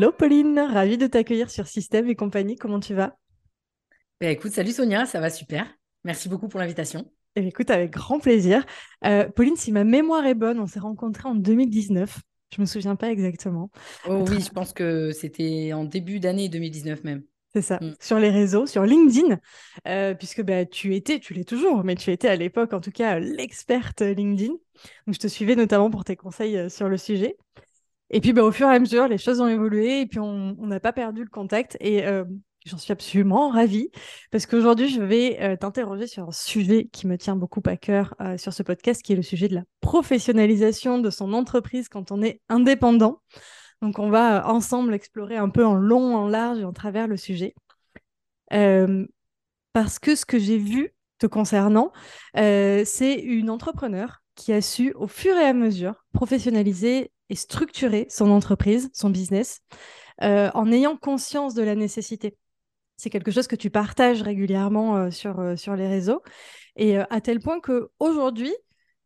Hello Pauline, ravie de t'accueillir sur Système et compagnie. Comment tu vas? Bah, Écoute, salut Sonia, ça va super. Merci beaucoup pour l'invitation. Eh écoute, avec grand plaisir. Euh, Pauline, si ma mémoire est bonne, on s'est rencontrés en 2019. Je me souviens pas exactement. Oh oui, je pense que c'était en début d'année 2019 même. C'est ça, mm. sur les réseaux, sur LinkedIn, euh, puisque bah, tu étais, tu l'es toujours, mais tu étais à l'époque en tout cas l'experte LinkedIn. Donc je te suivais notamment pour tes conseils euh, sur le sujet. Et puis, bah, au fur et à mesure, les choses ont évolué et puis on n'a pas perdu le contact. Et euh, j'en suis absolument ravie parce qu'aujourd'hui, je vais euh, t'interroger sur un sujet qui me tient beaucoup à cœur euh, sur ce podcast, qui est le sujet de la professionnalisation de son entreprise quand on est indépendant. Donc, on va ensemble explorer un peu en long, en large et en travers le sujet. parce que ce que j'ai vu te concernant, c'est une entrepreneur qui a su, au fur et à mesure, professionnaliser et structurer son entreprise, son business, euh, en ayant conscience de la nécessité. C'est quelque chose que tu partages régulièrement euh, sur, euh, sur les réseaux. Et à tel point qu'aujourd'hui,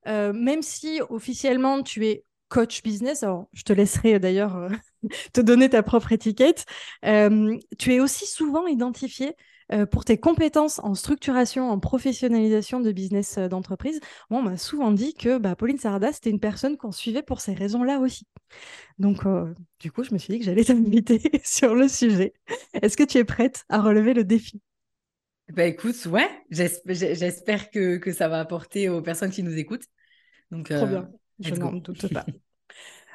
même si officiellement tu es coach business, alors je te laisserai d'ailleurs te donner ta propre étiquette, tu es aussi souvent identifié euh, pour tes compétences en structuration, en professionnalisation de business euh, d'entreprise. on m'a souvent dit que bah, Pauline Sarda, c'était une personne qu'on suivait pour ces raisons-là aussi. Donc, euh, du coup, je me suis dit que j'allais t'inviter sur le sujet. Est-ce que tu es prête à relever le défi? Bah écoute, ouais, j'espère que, que, ça va apporter aux personnes qui nous écoutent. Donc, Trop bien, je n'en doute pas.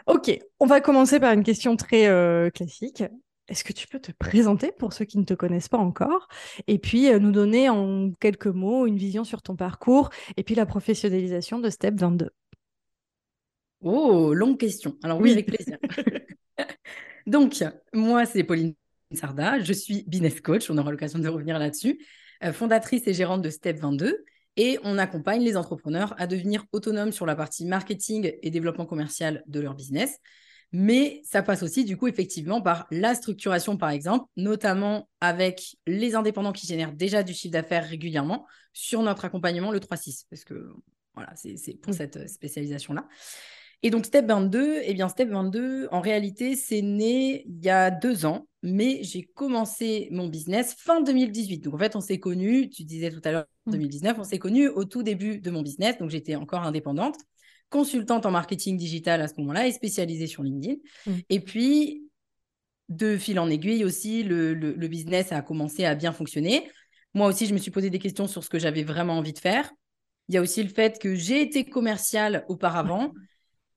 ok, on va commencer par une question très classique. Est-ce que tu peux te présenter pour ceux qui ne te connaissent pas encore et puis euh, nous donner en quelques mots une vision sur ton parcours et puis la professionnalisation de Step 22 Oh, longue question. Alors oui, avec plaisir. Donc, moi, c'est Pauline Sarda, je suis business coach, on aura l'occasion de revenir là-dessus, euh, fondatrice et gérante de Step 22 et on accompagne les entrepreneurs à devenir autonomes sur la partie marketing et développement commercial de leur business mais ça passe aussi, du coup, effectivement, par la structuration, par exemple, notamment avec les indépendants qui génèrent déjà du chiffre d'affaires régulièrement sur notre accompagnement, le 3-6, parce que voilà, c'est pour cette euh, spécialisation-là. Et donc, Step 22, eh bien, Step 22, en réalité, c'est né il y a deux ans, mais j'ai commencé mon business fin 2018. Donc, en fait, on s'est connus, tu disais tout à l'heure, 2019, mmh. on s'est connus au tout début de mon business. Donc, j'étais encore indépendante consultante en marketing digital à ce moment-là et spécialisée sur LinkedIn. Mm. Et puis, de fil en aiguille aussi, le, business a commencé à bien fonctionner. Moi aussi, je me suis posé des questions sur ce que j'avais vraiment envie de faire. Il y a aussi le fait que j'ai été commerciale auparavant.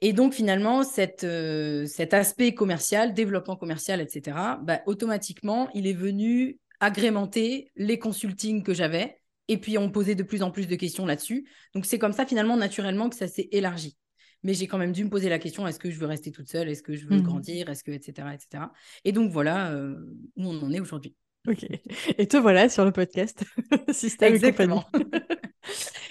Et donc, finalement, cette, euh, cet aspect commercial, développement commercial, etc., bah, automatiquement, il est venu agrémenter les consultings que j'avais et puis, on posait de plus en plus de questions là-dessus. Donc, c'est comme ça, finalement, naturellement, que ça s'est élargi. Mais j'ai quand même dû me poser la question est-ce que je veux rester toute seule? Est-ce que je veux mmh. grandir? Est-ce que, etc., etc. Et donc, voilà euh, où on en est aujourd'hui. Ok. Et te voilà sur le podcast Système Exactement.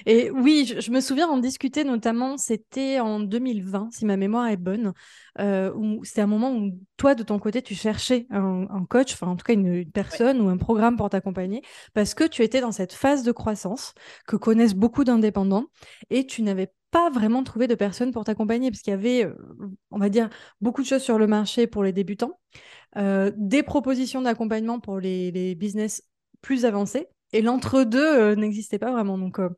Et, oui, je, me souviens en discuter notamment, c'était en 2020, si ma mémoire est bonne, euh, où c'était un moment où toi, de ton côté, tu cherchais un, coach, enfin en tout cas une, personne ou un programme pour t'accompagner, parce que tu étais dans cette phase de croissance que connaissent beaucoup d'indépendants et tu n'avais pas vraiment trouvé de personne pour t'accompagner, parce qu'il y avait, euh, on va dire, beaucoup de choses sur le marché pour les débutants. Euh, des propositions d'accompagnement pour les, business plus avancés. Et l'entre-deux euh, n'existait pas vraiment. Donc, euh,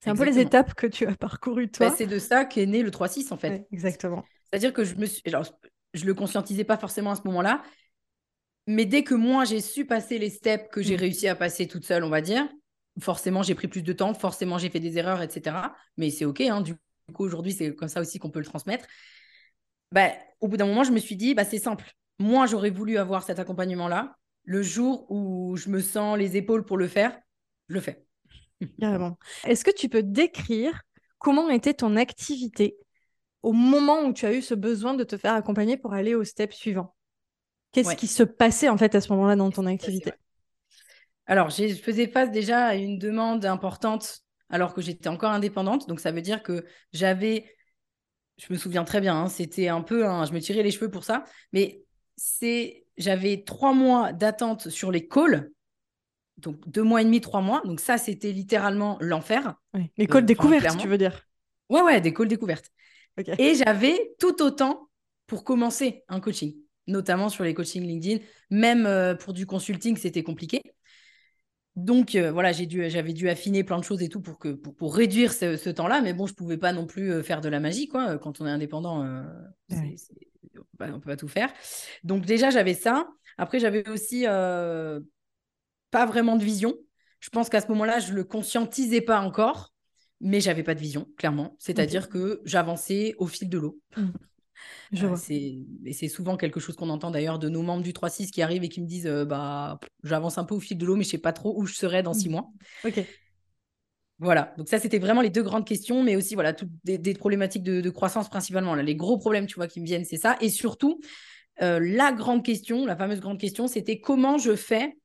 c'est un peu les étapes que tu as parcourues, toi. Bah, c'est de ça qu'est né le 3-6, en fait. exactement. C'est-à-dire que je me suis... je le conscientisais pas forcément à ce moment-là. Mais dès que moi, j'ai su passer les steps que j'ai mm. réussi à passer toute seule, on va dire, forcément, j'ai pris plus de temps, forcément, j'ai fait des erreurs, etc. Mais c'est OK. Hein, du coup, aujourd'hui, c'est comme ça aussi qu'on peut le transmettre. Bah, au bout d'un moment, je me suis dit, bah, c'est simple moi, j'aurais voulu avoir cet accompagnement-là. Le jour où je me sens les épaules pour le faire, je le fais. Carrément. Est-ce que tu peux décrire comment était ton activité au moment où tu as eu ce besoin de te faire accompagner pour aller au step suivant? Qu'est-ce qui se passait en fait à ce moment-là dans ton activité? Alors, je faisais face déjà à une demande importante alors que j'étais encore indépendante. Donc, ça veut dire que j'avais, je me souviens très bien, hein, c'était un peu, je me tirais les cheveux pour ça, mais c'est, j'avais trois mois d'attente sur les calls. Donc, deux mois et demi, trois mois. Donc, ça, c'était littéralement l'enfer. Les calls euh, découvertes, tu veux dire? Ouais, ouais, des calls découvertes. Et j'avais tout autant pour commencer un coaching, notamment sur les coachings LinkedIn. Même euh, pour du consulting, c'était compliqué. Donc euh, voilà, j'ai dû, j'avais dû affiner plein de choses et tout pour, que, pour, réduire ce, temps-là. Mais bon, je ne pouvais pas non plus faire de la magie. quoi. Quand on est indépendant, ne on peut pas tout faire. Donc déjà, j'avais ça. Après, j'avais aussi pas vraiment de vision. Je pense qu'à ce moment-là, je ne le conscientisais pas encore mais j'avais pas de vision, clairement. C'est-à-dire que j'avançais au fil de l'eau. Mmh. Je euh, c'est et c'est souvent quelque chose qu'on entend d'ailleurs de nos membres du 3-6 qui arrivent et qui me disent euh, bah j'avance un peu au fil de l'eau, mais je sais pas trop où je serai dans six mmh. mois. Voilà, donc ça c'était vraiment les deux grandes questions, mais aussi voilà toutes des, problématiques de, croissance principalement. Là, les gros problèmes, tu vois, qui me viennent, c'est ça. Et surtout, euh, la grande question, la fameuse grande question, c'était comment je fais?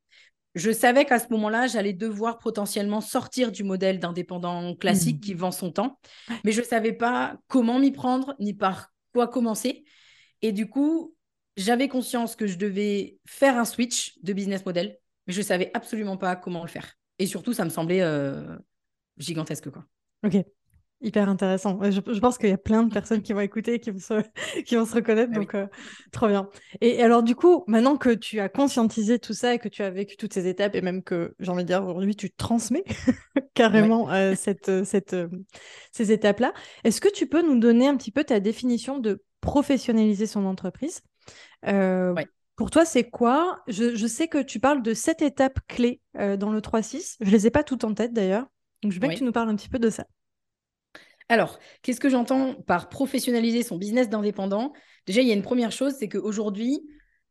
Je savais qu'à ce moment-là, j'allais devoir potentiellement sortir du modèle d'indépendant classique mmh. qui vend son temps, mais je ne savais pas comment m'y prendre ni par quoi commencer. Et du coup, j'avais conscience que je devais faire un switch de business model, mais je ne savais absolument pas comment le faire. Et surtout, ça me semblait euh, gigantesque. Quoi. Ok. Hyper intéressant. Je, pense qu'il y a plein de personnes qui vont écouter et qui vont se, qui vont se reconnaître. Ah donc, euh, trop bien. Et, alors, du coup, maintenant que tu as conscientisé tout ça et que tu as vécu toutes ces étapes, et même que, j'ai envie de dire, aujourd'hui, tu transmets carrément euh, cette, euh, cette, ces étapes-là, est-ce que tu peux nous donner un petit peu ta définition de professionnaliser son entreprise? Pour toi, c'est quoi? Je, je, sais que tu parles de sept étapes clés dans le 3-6. Je ne les ai pas toutes en tête d'ailleurs. Donc, je veux que tu nous parles un petit peu de ça. Alors, qu'est-ce que j'entends par professionnaliser son business d'indépendant? Déjà, il y a une première chose, c'est qu'aujourd'hui,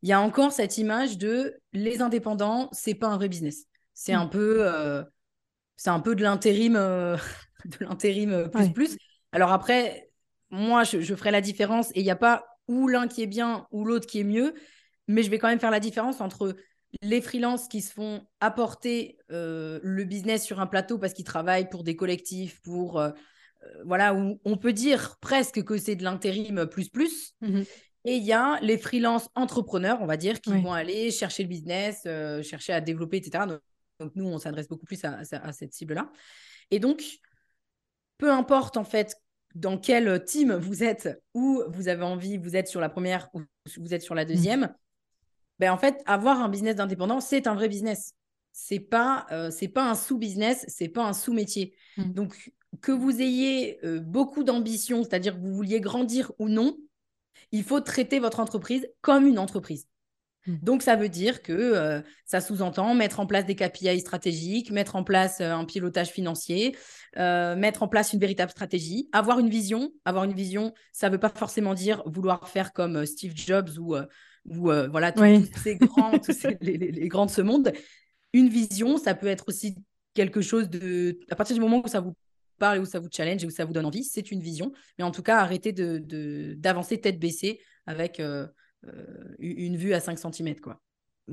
il y a encore cette image de les indépendants, c'est pas un vrai business. C'est un mm. peu, euh, c'est un peu de l'intérim, euh, de l'intérim euh, plus plus. Alors après, moi, je, je ferai la différence et il n'y a pas ou l'un qui est bien ou l'autre qui est mieux, mais je vais quand même faire la différence entre les freelances qui se font apporter le business sur un plateau parce qu'ils travaillent pour des collectifs, pour euh, voilà, où on peut dire presque que c'est de l'intérim plus plus. Mhm. Et il y a les freelance entrepreneurs, on va dire, qui vont aller chercher le business, euh, chercher à développer, etc. Donc, nous, on s'adresse beaucoup plus à, cette cible-là. Et donc, peu importe en fait dans quel team vous êtes, ou vous avez envie, vous êtes sur la première ou vous êtes sur la mhm. deuxième, ben, en fait, avoir un business d'indépendant, c'est un vrai business. C'est pas, euh, c'est pas un sous-business, c'est pas un sous-métier. Mhm. Donc, que vous ayez euh, beaucoup d'ambition, c'est-à-dire que vous vouliez grandir ou non, il faut traiter votre entreprise comme une entreprise. Hmm. Donc, ça veut dire que euh, ça sous-entend mettre en place des KPI stratégiques, mettre en place un pilotage financier, mettre en place une véritable stratégie, avoir une vision. Avoir une vision, ça ne veut pas forcément dire vouloir faire comme Steve Jobs ou, ou voilà, tous, ces grands, les, les, grands de ce monde. Une vision, ça peut être aussi quelque chose de... À partir du moment où ça vous parle et où ça vous challenge et où ça vous donne envie, c'est une vision. Mais en tout cas, arrêtez d'avancer de, tête baissée avec euh, euh, une vue à 5 cm.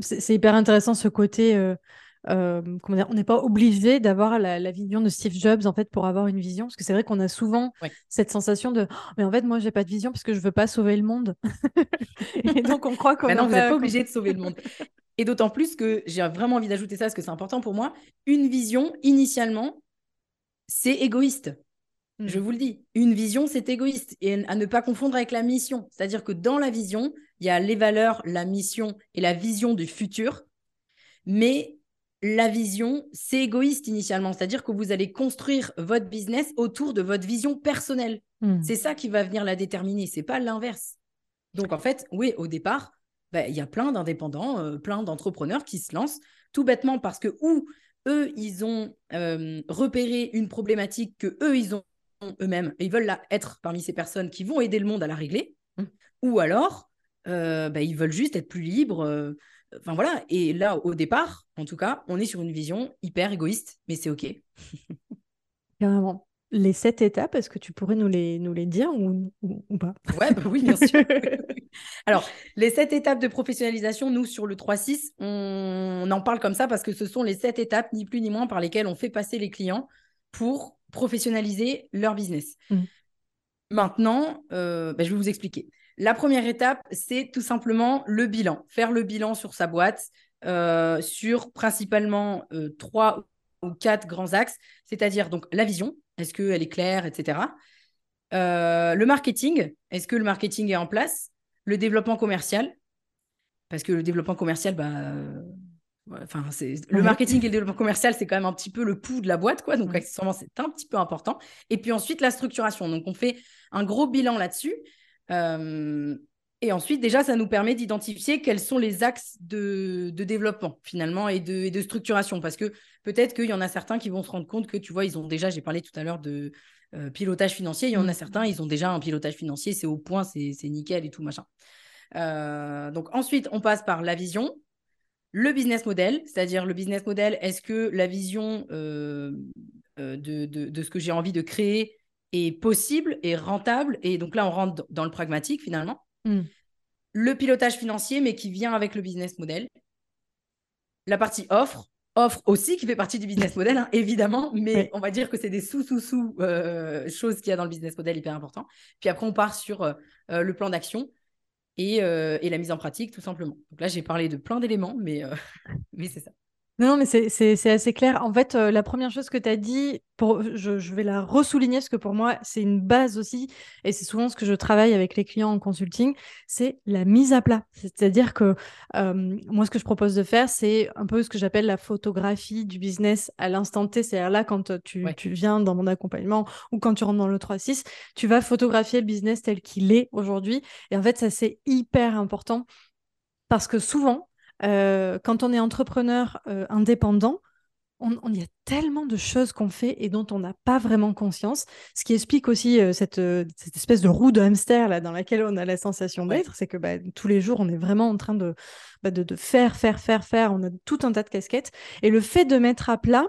C'est hyper intéressant ce côté. Euh, comment dire, on n'est pas obligé d'avoir la, vision de Steve Jobs en fait pour avoir une vision parce que c'est vrai qu'on a souvent cette sensation de oh, mais en fait moi j'ai pas de vision parce que je veux pas sauver le monde et donc on croit qu'on non vous n'êtes pas obligé de sauver le monde et d'autant plus que j'ai vraiment envie d'ajouter ça parce que c'est important pour moi une vision initialement c'est égoïste. Je hmm. vous le dis, une vision, c'est égoïste et à ne pas confondre avec la mission. C'est-à-dire que dans la vision, il y a les valeurs, la mission et la vision du futur. Mais la vision, c'est égoïste initialement. C'est-à-dire que vous allez construire votre business autour de votre vision personnelle. Hmm. C'est ça qui va venir la déterminer. C'est pas l'inverse. Donc en fait, oui, au départ, bah, il y a plein d'indépendants, euh, plein d'entrepreneurs qui se lancent tout bêtement parce que ou eux, ils ont euh, repéré une problématique que eux, ils ont eux-mêmes et ils veulent là, être parmi ces personnes qui vont aider le monde à la régler. Mmh. Ou alors, euh, bah, ils veulent juste être plus libres. Enfin voilà. Et là, au départ, en tout cas, on est sur une vision hyper égoïste, mais c'est OK. Carrément. les sept étapes. Est-ce que tu pourrais nous les, nous les dire ou, ou, pas? Ouais, bah oui, bien sûr. Alors, les sept étapes de professionnalisation, nous, sur le 3-6, on, en parle comme ça parce que ce sont les sept étapes, ni plus ni moins, par lesquelles on fait passer les clients pour professionnaliser leur business. Mmh. Maintenant, euh, bah, je vais vous expliquer. La première étape, c'est tout simplement le bilan. Faire le bilan sur sa boîte, euh, sur principalement euh, trois ou quatre grands axes, c'est-à-dire donc la vision, est-ce qu'elle est claire, etc. le marketing, est-ce que le marketing est en place Le développement commercial, parce que le développement commercial, bah, Enfin, c'est le marketing et le développement commercial, c'est quand même un petit peu le pouls de la boîte, quoi. Donc, accessoirement, c'est un petit peu important. Et puis ensuite, la structuration. Donc, on fait un gros bilan là-dessus. Euh, et ensuite, déjà, ça nous permet d'identifier quels sont les axes de, développement, finalement, et de, de, structuration. Parce que peut-être qu'il y en a certains qui vont se rendre compte que, tu vois, ils ont déjà, j'ai parlé tout à l'heure de euh, pilotage financier. Il y en a mmh. certains, ils ont déjà un pilotage financier, c'est au point, c'est nickel et tout, machin. Euh, donc, ensuite, on passe par la vision le business model, c'est-à-dire le business model, est-ce que la vision euh, de, ce que j'ai envie de créer est possible et rentable Et donc là, on rentre dans le pragmatique finalement. Hmm. Le pilotage financier, mais qui vient avec le business model. La partie offre, offre aussi qui fait partie du business model, hein, évidemment, mais on va dire que c'est des sous-sous-sous euh, choses qu'il y a dans le business model hyper important. Puis après, on part sur le plan d'action. Euh, et, la mise en pratique, tout simplement. Donc là, j'ai parlé de plein d'éléments, mais, euh, mais c'est ça. Non, mais c'est assez clair. En fait, euh, la première chose que tu as dit, pour, je, vais la ressouligner parce que pour moi, c'est une base aussi, et c'est souvent ce que je travaille avec les clients en consulting, c'est la mise à plat. C'est-à-dire que euh, moi, ce que je propose de faire, c'est un peu ce que j'appelle la photographie du business à l'instant T. C'est-à-dire là, quand tu, tu, viens dans mon accompagnement ou quand tu rentres dans le 3-6, tu vas photographier le business tel qu'il est aujourd'hui. Et en fait, ça, c'est hyper important parce que souvent, euh, quand on est entrepreneur euh, indépendant, on, y a tellement de choses qu'on fait et dont on n'a pas vraiment conscience. Ce qui explique aussi euh, cette, espèce de roue de hamster là, dans laquelle on a la sensation d'être, c'est que bah, tous les jours, on est vraiment en train bah, de, de, faire, faire, faire, faire. On a tout un tas de casquettes. Et le fait de mettre à plat,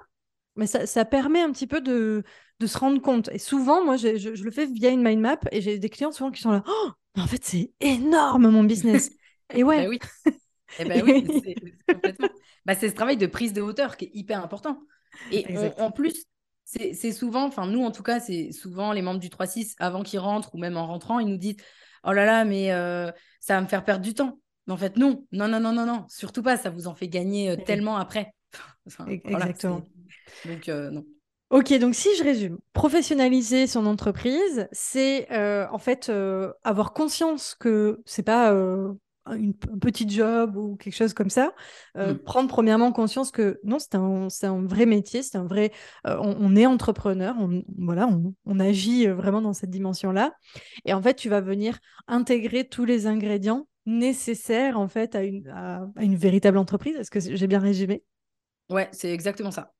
mais ça, permet un petit peu de, se rendre compte. Et souvent, moi, je, le fais via une mind map et j'ai des clients souvent qui sont là. Oh, en fait, c'est énorme mon business. et ouais. Bah oui. Eh ben oui, c'est complètement. Bah, c'est ce travail de prise de hauteur qui est hyper important. Et en plus, c'est souvent, enfin nous en tout cas, c'est souvent les membres du 3-6 avant qu'ils rentrent ou même en rentrant, ils nous disent Oh là là, mais euh, ça va me faire perdre du temps. Mais en fait, non, non, non, non, non, non, surtout pas, ça vous en fait gagner euh, tellement après. Exactement. donc, euh, non. Ok, donc si je résume, professionnaliser son entreprise, c'est en fait avoir conscience que c'est pas une, un petit job ou quelque chose comme ça, euh, mm. prendre premièrement conscience que non, c'est un, un, vrai métier, c'est un vrai, euh, on, est entrepreneur, on, voilà, on, agit euh, vraiment dans cette dimension-là. Et en fait, tu vas venir intégrer tous les ingrédients nécessaires en fait à une, à une véritable entreprise. Est-ce que j'ai bien résumé? Ouais, c'est exactement ça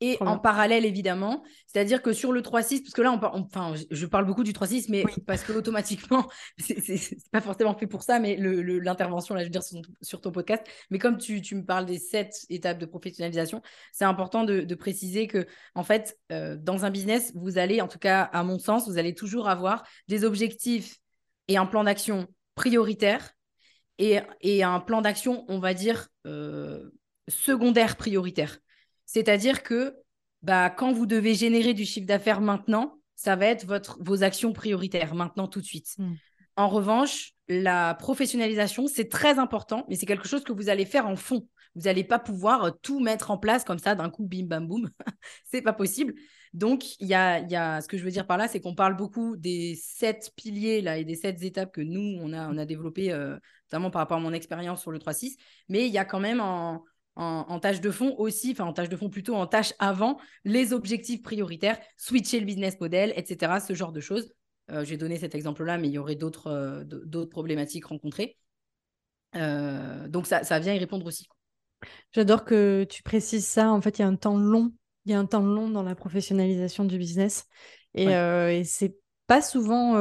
et en parallèle évidemment. C'est-à-dire que sur le 3-6, parce que là, on, enfin, je parle beaucoup du 3-6, mais parce que automatiquement, c'est pas forcément fait pour ça, mais l'intervention, là, je veux dire, sur, ton podcast. Mais comme tu, me parles des sept étapes de professionnalisation, c'est important de, préciser que, en fait, euh, dans un business, vous allez, en tout cas, à mon sens, vous allez toujours avoir des objectifs et un plan d'action prioritaire et, et, un plan d'action, on va dire, euh, secondaire prioritaire. C'est-à-dire que bah, quand vous devez générer du chiffre d'affaires maintenant, ça va être votre, vos actions prioritaires, maintenant, tout de suite. Hmm. En revanche, la professionnalisation, c'est très important, mais c'est quelque chose que vous allez faire en fond. Vous n'allez pas pouvoir tout mettre en place comme ça d'un coup, bim, bam, boum. c'est pas possible. Donc, il y a, y a, ce que je veux dire par là, c'est qu'on parle beaucoup des sept piliers là, et des sept étapes que nous, on a, on a développées, euh, notamment par rapport à mon expérience sur le 3-6. Mais il y a quand même en, en, tâche de fond aussi, enfin en tâche de fond plutôt en tâche avant, les objectifs prioritaires, switcher le business model, etc. Ce genre de choses. Euh, J'ai donné cet exemple-là, mais il y aurait d'autres euh, problématiques rencontrées. Euh, donc ça, ça vient y répondre aussi. J'adore que tu précises ça. En fait, il y a un temps long. Il y a un temps long dans la professionnalisation du business. Et, et c'est pas souvent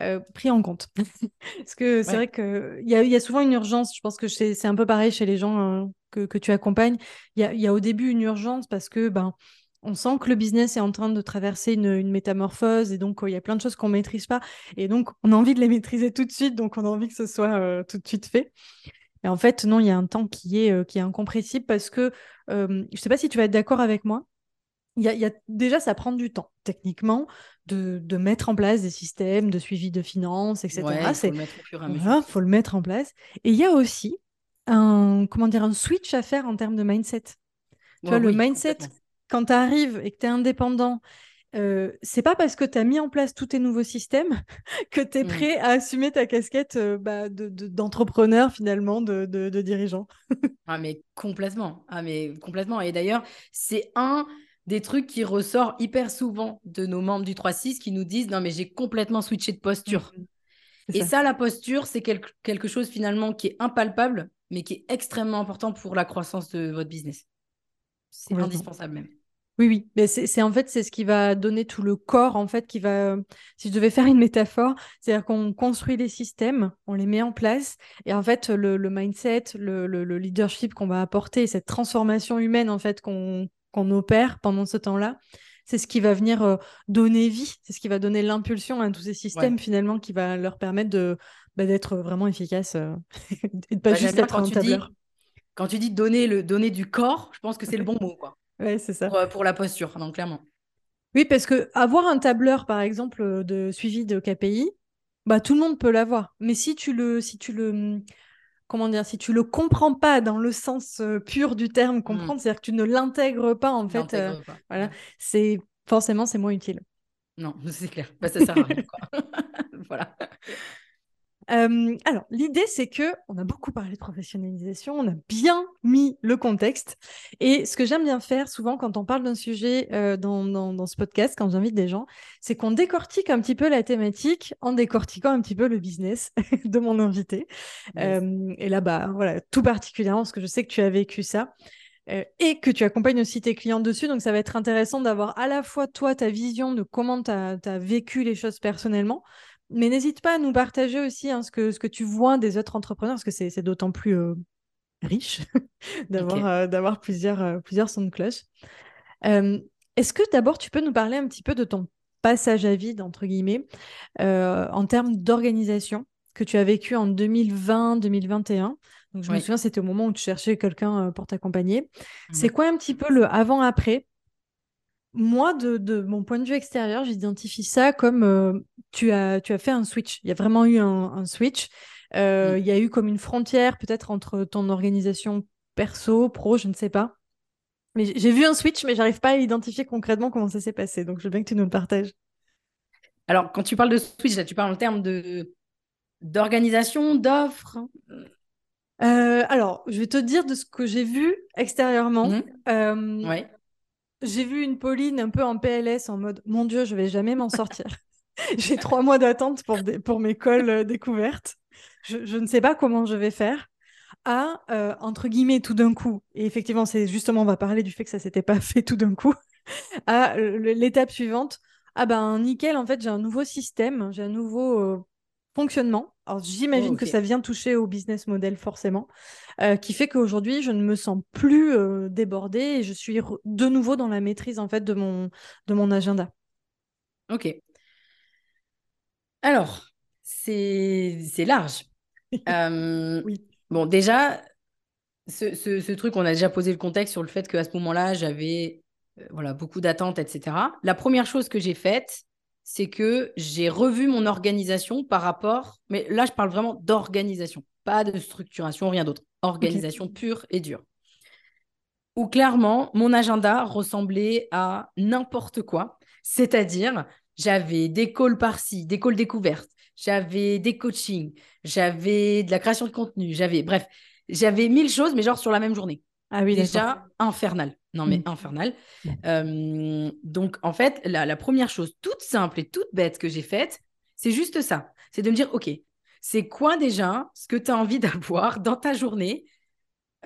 euh, pris en compte. Parce que c'est vrai qu'il y a, y a souvent une urgence. Je pense que c'est un peu pareil chez les gens hein, que, que, tu accompagnes. Il y a, y a, au début une urgence parce que ben, on sent que le business est en train de traverser une, métamorphose et donc il y a plein de choses qu'on maîtrise pas et donc on a envie de les maîtriser tout de suite, donc on a envie que ce soit tout de suite fait. Et en fait, non, il y a un temps qui est, qui est incompressible parce que je ne sais pas si tu vas être d'accord avec moi, il y, a, déjà, ça prend du temps, techniquement, de, de, mettre en place des systèmes de suivi de finances, etc. Il faut le mettre au fur et à mesure. faut le mettre en place. Et il y a aussi un, comment dire, un switch à faire en termes de mindset. Tu vois, le mindset, quand tu arrives et que tu es indépendant, euh, c'est pas parce que tu as mis en place tous tes nouveaux systèmes que tu es mmh. prêt à assumer ta casquette euh, bah, d'entrepreneur, finalement, de, de dirigeant. ah, mais complètement. Ah, mais complètement. Et d'ailleurs, c'est un des trucs qui ressortent hyper souvent de nos membres du 3-6 qui nous disent non mais j'ai complètement switché de posture. Mmh Et ça. la posture, c'est quelque chose finalement qui est impalpable, mais qui est extrêmement important pour la croissance de votre business. C'est indispensable même. Oui, oui, mais c'est en fait c'est ce qui va donner tout le corps en fait qui va. Si je devais faire une métaphore, c'est-à-dire qu'on construit des systèmes, on les met en place et en fait le, mindset, le, le leadership qu'on va apporter, cette transformation humaine en fait qu'on qu'on opère pendant ce temps-là, c'est ce qui va venir euh, donner vie, c'est ce qui va donner l'impulsion à tous ces systèmes finalement qui va leur permettre de bah, d'être vraiment efficaces euh, et de pas bah, juste être un tableur. quand tu dis donner le donner du corps, je pense que c'est le bon mot quoi. Ouais, c'est ça. Euh, pour, la posture, donc clairement. Oui, parce que avoir un tableur par exemple de suivi de KPI, bah tout le monde peut l'avoir. Mais si tu le si tu le comment dire, si tu le comprends pas dans le sens euh, pur du terme, mmh. comprendre, c'est-à-dire que tu ne l'intègres pas en fait, euh, voilà, c'est forcément c'est moins utile. Non, c'est clair, bah, ça sert à rien. voilà. Euh, alors, l'idée, c'est que on a beaucoup parlé de professionnalisation, on a bien mis le contexte. Et ce que j'aime bien faire souvent quand on parle d'un sujet euh, dans, dans, ce podcast, quand j'invite des gens, c'est qu'on décortique un petit peu la thématique en décortiquant un petit peu le business de mon invité. Euh, et là, bah, voilà, tout particulièrement, parce que je sais que tu as vécu ça. et que tu accompagnes aussi tes clients dessus. Donc, ça va être intéressant d'avoir à la fois toi ta vision de comment tu as, vécu les choses personnellement, mais n'hésite pas à nous partager aussi hein, ce, que, ce que tu vois des autres entrepreneurs, parce que c'est d'autant plus euh, riche d'avoir euh, d'avoir plusieurs, euh, plusieurs sons de cloche. Est-ce que d'abord tu peux nous parler un petit peu de ton passage à vide, entre guillemets, en termes d'organisation que tu as vécu en 2020-2021 donc, je me souviens, c'était au moment où tu cherchais quelqu'un pour t'accompagner. C'est quoi un petit peu le avant-après moi, de, mon point de vue extérieur, j'identifie ça comme euh, tu, as, tu as fait un switch. Il y a vraiment eu un, switch. Euh, mm. Il y a eu comme une frontière peut-être entre ton organisation perso, pro, je ne sais pas. Mais j'ai vu un switch, mais j'arrive pas à identifier concrètement comment ça s'est passé. Donc, je veux bien que tu nous le partages. Alors, quand tu parles de switch, là, tu parles en termes de d'organisation, d'offres euh, Alors, je vais te dire de ce que j'ai vu extérieurement. Mmh. Ouais j'ai vu une Pauline un peu en PLS en mode mon Dieu, je vais jamais m'en sortir. j'ai trois mois d'attente pour, pour mes cols euh, découvertes. Je, ne sais pas comment je vais faire. À, euh, entre guillemets, tout d'un coup, et effectivement, c'est justement, on va parler du fait que ça s'était pas fait tout d'un coup, à l'étape suivante. Ah ben, nickel, en fait, j'ai un nouveau système, j'ai un nouveau euh, fonctionnement. Alors, j'imagine oh, que ça vient toucher au business model forcément, euh, qui fait qu'aujourd'hui, je ne me sens plus euh, débordée et je suis de nouveau dans la maîtrise en fait de mon, de mon agenda. Ok. Alors, c'est large. Euh, oui. Bon, déjà, ce, ce, truc, on a déjà posé le contexte sur le fait qu'à ce moment-là, j'avais voilà, beaucoup d'attentes, etc. La première chose que j'ai faite, c'est que j'ai revu mon organisation par rapport, mais là je parle vraiment d'organisation, pas de structuration, rien d'autre. Organisation pure et dure. Où clairement, mon agenda ressemblait à n'importe quoi. C'est-à-dire, j'avais des calls par-ci, des calls découvertes, j'avais des coachings, j'avais de la création de contenu, j'avais, bref, j'avais mille choses, mais genre sur la même journée. Ah oui, déjà infernal. Non, mais mm. infernal. Euh, donc, en fait, la, première chose toute simple et toute bête que j'ai faite, c'est juste ça. C'est de me dire, OK, c'est quoi déjà ce que tu as envie d'avoir dans ta journée?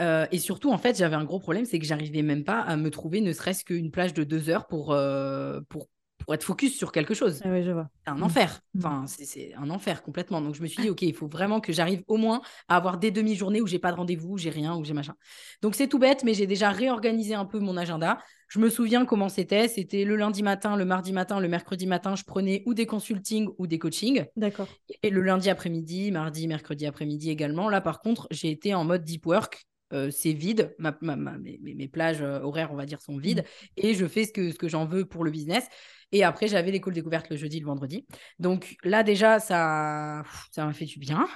Euh, Et surtout, en fait, j'avais un gros problème, c'est que j'arrivais même pas à me trouver ne serait-ce qu'une plage de deux heures pour, euh, pour, pour être focus sur quelque chose. Ah je vois. C'est un mmh. enfer. Mmh. Enfin, c'est un enfer complètement. Donc, je me suis dit, OK, il faut vraiment que j'arrive au moins à avoir des demi-journées où j'ai pas de rendez-vous, où j'ai rien, où j'ai machin. Donc, c'est tout bête, mais j'ai déjà réorganisé un peu mon agenda. Je me souviens comment c'était. C'était le lundi matin, le mardi matin, le mercredi matin, je prenais ou des consultings ou des coachings. D'accord. Et le lundi après-midi, mardi, mercredi après-midi également. Là, par contre, j'ai été en mode deep work. Euh, c'est vide, ma, mes, plages euh, horaires, on va dire, sont vides, mmh. et je fais ce que, ce que j'en veux pour le business. Et après, j'avais l'école découverte le jeudi, le vendredi. Donc là, déjà, ça ça m'a fait du bien.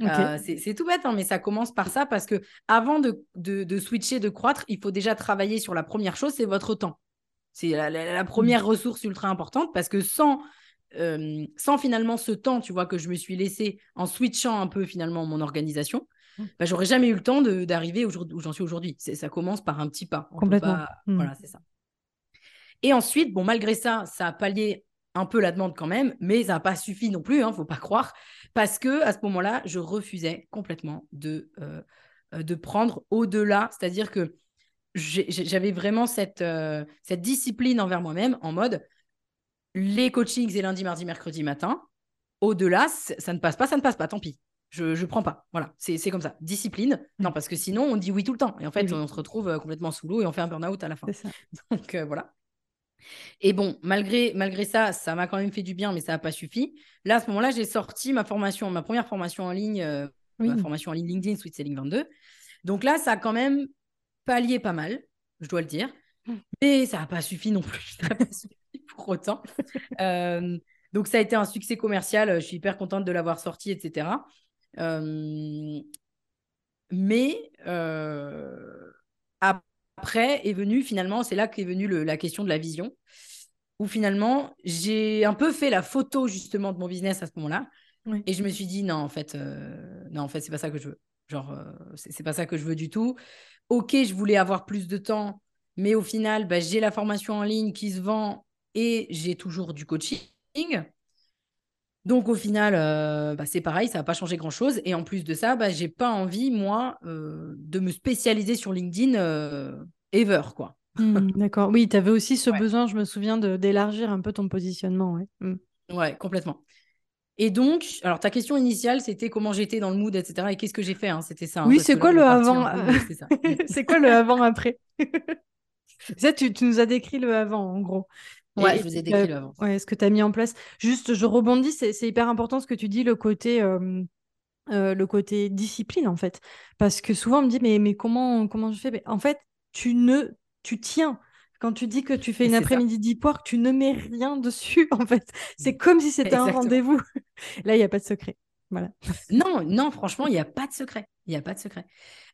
Euh, c'est tout bête, hein, mais ça commence par ça parce que avant de, de, switcher, de croître, il faut déjà travailler sur la première chose, c'est votre temps. C'est la, première mmh. ressource ultra importante parce que sans, euh, sans finalement ce temps, tu vois, que je me suis laissé en switchant un peu finalement mon organisation. Bah, j'aurais jamais eu le temps d'arriver où j'en suis aujourd'hui. Ça commence par un petit pas. Complètement. Mmh. Voilà, c'est ça. Et ensuite, bon, malgré ça, ça a pallié un peu la demande quand même, mais ça n'a pas suffi non plus, hein, faut pas croire, parce que à ce moment-là, je refusais complètement de, euh, euh, de prendre au-delà, c'est-à-dire que j'avais vraiment cette, euh, cette discipline envers moi-même en mode les coachings et lundi, mardi, mercredi matin, au-delà, ça ne passe pas, ça ne passe pas, tant pis. Je ne prends pas. Voilà, c'est comme ça. Discipline. Non, parce que sinon, on dit oui tout le temps. Et en fait, on se retrouve complètement sous l'eau et on fait un burn-out à la fin. Donc, voilà. Et bon, malgré, malgré ça, ça m'a quand même fait du bien, mais ça n'a pas suffi. Là, à ce moment-là, j'ai sorti ma formation, ma première formation en ligne, euh, ma formation en ligne LinkedIn Sweet Selling 22. Donc là, ça a quand même pallié pas mal, je dois le dire. Mmh. Mais ça n'a pas suffi non plus. Ça n'a pas suffi pour autant. Euh, donc ça a été un succès commercial. Je suis hyper contente de l'avoir sorti, etc. Euh, mais après, après est venu finalement, c'est là qu'est venue la question de la vision, où finalement j'ai un peu fait la photo justement de mon business à ce moment-là, et je me suis dit non en fait, euh, non en fait c'est pas ça que je veux, genre euh, c'est pas ça que je veux du tout. Ok, je voulais avoir plus de temps, mais au final bah, j'ai la formation en ligne qui se vend et j'ai toujours du coaching. Donc au final, euh, bah, c'est pareil, ça n'a pas changé grand-chose. Et en plus de ça, bah, j'ai pas envie, moi, euh, de me spécialiser sur LinkedIn euh, ever, quoi. Mmh, d'accord. Oui, tu avais aussi ce besoin, je me souviens, d'élargir un peu ton positionnement. Ouais, mmh. ouais complètement. Et donc, alors ta question initiale, c'était comment j'étais dans le mood, etc. Et qu'est-ce que j'ai fait hein, C'était ça. Hein, oui, c'est quoi, le avant? C'est quoi le avant après Ça, tu, tu, nous as décrit le avant, en gros. Ouais, je vous ai décrit avant. Ouais, ce que tu as mis en place. Juste, je rebondis, c'est hyper important ce que tu dis, le côté, euh, le côté discipline, en fait. Parce que souvent, on me dit, mais, mais comment, comment je fais? Mais En fait, tu ne tu tiens. Quand tu dis que tu fais une après-midi work, tu ne mets rien dessus, en fait. C'est comme si c'était un rendez-vous. Là, il n'y a pas de secret. Voilà. Non, non, franchement, il n'y a pas de secret. Il n'y a pas de secret.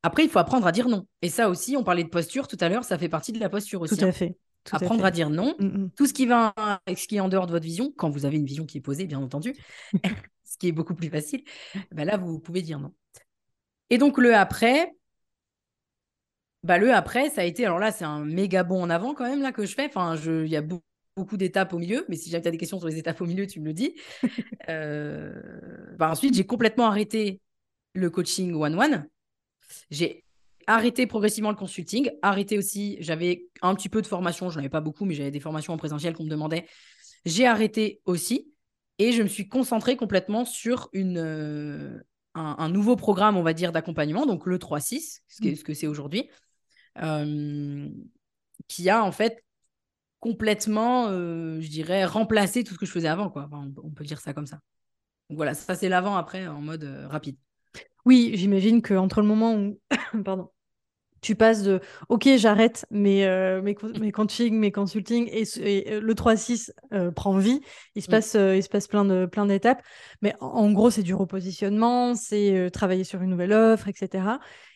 Après, il faut apprendre à dire non. Et ça aussi, on parlait de posture tout à l'heure, ça fait partie de la posture aussi. Tout à hein. fait apprendre à, dire non. Mm, mm. Tout ce qui va, ce qui est en dehors de votre vision, quand vous avez une vision qui est posée, bien entendu, ce qui est beaucoup plus facile, bah là, vous pouvez dire non. Et donc, le après, bah, le après, ça a été, alors là, c'est un méga bond en avant quand même, là, que je fais. Enfin, il y a beaucoup, d'étapes au milieu, mais si jamais tu as des questions sur les étapes au milieu, tu me le dis. Euh, bah, ensuite, j'ai complètement arrêté le coaching one-one. J'ai arrêter progressivement le consulting, arrêter aussi, j'avais un petit peu de formation, je n'en avais pas beaucoup, mais j'avais des formations en présentiel qu'on me demandait. J'ai arrêté aussi et je me suis concentrée complètement sur une, euh, un, nouveau programme, on va dire, d'accompagnement, donc le 3-6, ce, ce, que c'est aujourd'hui, euh, qui a en fait complètement, euh, je dirais, remplacé tout ce que je faisais avant. Quoi. on, peut dire ça comme ça. Donc voilà, ça c'est l'avant après en mode rapide. Oui, j'imagine qu'entre le moment où, pardon, tu passes de OK, j'arrête mes, euh, mes, mes, coaching, mes consulting et, euh, le 3-6 euh, prend vie. Il se, passe, il se passe plein de plein d'étapes. Mais en, gros, c'est du repositionnement, c'est travailler sur une nouvelle offre, etc.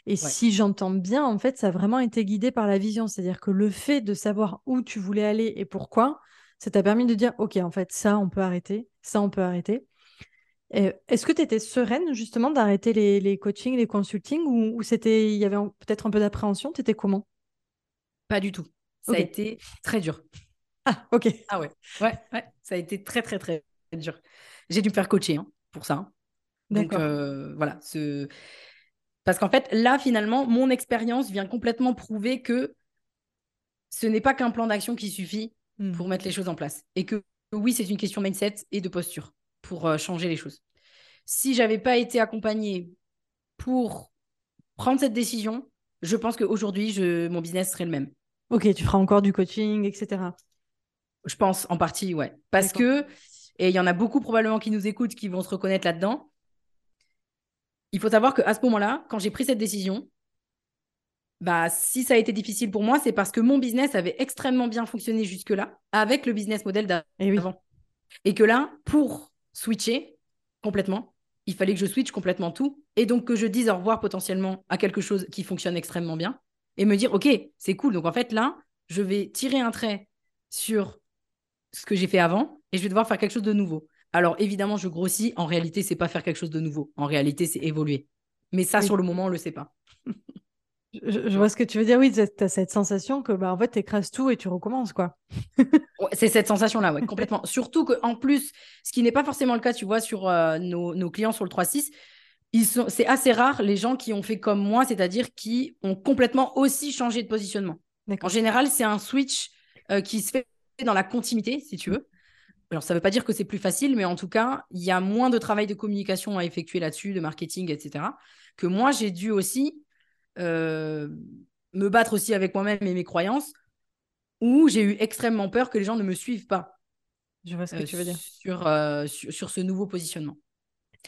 Et si j'entends bien, en fait, ça a vraiment été guidé par la vision. C'est-à-dire que le fait de savoir où tu voulais aller et pourquoi, ça t'a permis de dire OK, en fait, ça, on peut arrêter, ça, on peut arrêter. Est-ce que tu étais sereine justement d'arrêter les, les coachings, les consultings ou, c'était il y avait peut-être un peu d'appréhension? Tu étais comment? Pas du tout. Ça a été très dur. Ah, ok. Ah ouais. ouais, ouais, ça a été très, très, très dur. J'ai dû me faire coacher hein, pour ça. Donc euh, voilà. Ce... Parce qu'en fait, là, finalement, mon expérience vient complètement prouver que ce n'est pas qu'un plan d'action qui suffit mmh. pour mettre les choses en place. Et que oui, c'est une question mindset et de posture pour euh, changer les choses. Si j'avais pas été accompagnée pour prendre cette décision, je pense qu'aujourd'hui, je... mon business serait le même. Ok, tu feras encore du coaching, etc. Je pense, en partie, ouais. Parce que, et il y en a beaucoup probablement qui nous écoutent, qui vont se reconnaître là-dedans. Il faut savoir qu'à ce moment-là, quand j'ai pris cette décision, bah, si ça a été difficile pour moi, c'est parce que mon business avait extrêmement bien fonctionné jusque-là avec le business model eh d'avant. Et, que là, pour switcher complètement, il fallait que je switch complètement tout et donc que je dise au revoir potentiellement à quelque chose qui fonctionne extrêmement bien et me dire, OK, c'est cool. Donc en fait, là, je vais tirer un trait sur ce que j'ai fait avant et je vais devoir faire quelque chose de nouveau. Alors évidemment, je grossis. En réalité, c'est pas faire quelque chose de nouveau. En réalité, c'est évoluer. Mais ça, sur le moment, on le sait pas. je, vois ce que tu veux dire. Oui, tu as cette sensation que bah, en fait, tu écrases tout et tu recommences. quoi. c'est cette sensation-là, ouais, complètement. Surtout qu'en plus, ce qui n'est pas forcément le cas, tu vois, sur euh, nos, nos, clients sur le 3-6, c'est assez rare les gens qui ont fait comme moi, c'est-à-dire qui ont complètement aussi changé de positionnement. En général, c'est un switch euh, qui se fait dans la continuité, si tu veux. Alors, ça ne veut pas dire que c'est plus facile, mais en tout cas, il y a moins de travail de communication à effectuer là-dessus, de marketing, etc. Que moi, j'ai dû aussi me battre aussi avec moi-même et mes croyances, où j'ai eu extrêmement peur que les gens ne me suivent pas. Je vois ce que euh, tu veux dire. Sur, sur, ce nouveau positionnement.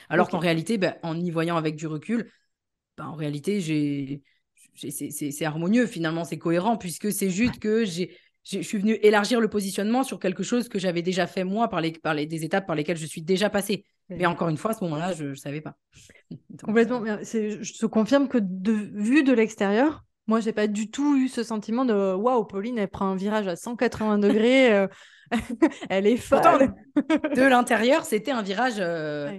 Alors qu'en réalité, ben, en y voyant avec du recul, ben, en réalité, j'ai, c'est harmonieux finalement, c'est cohérent puisque c'est juste que j'ai, je suis venu élargir le positionnement sur quelque chose que j'avais déjà fait moi par, les, par les, des étapes par lesquelles je suis déjà passée. Mais encore une fois, à ce moment-là, je ne savais pas. Complètement. Je te confirme que de vue de l'extérieur, moi, j'ai pas du tout eu ce sentiment de waouh, Pauline, elle prend un virage à 180 degrés, euh, elle est folle. de l'intérieur, c'était un virage euh,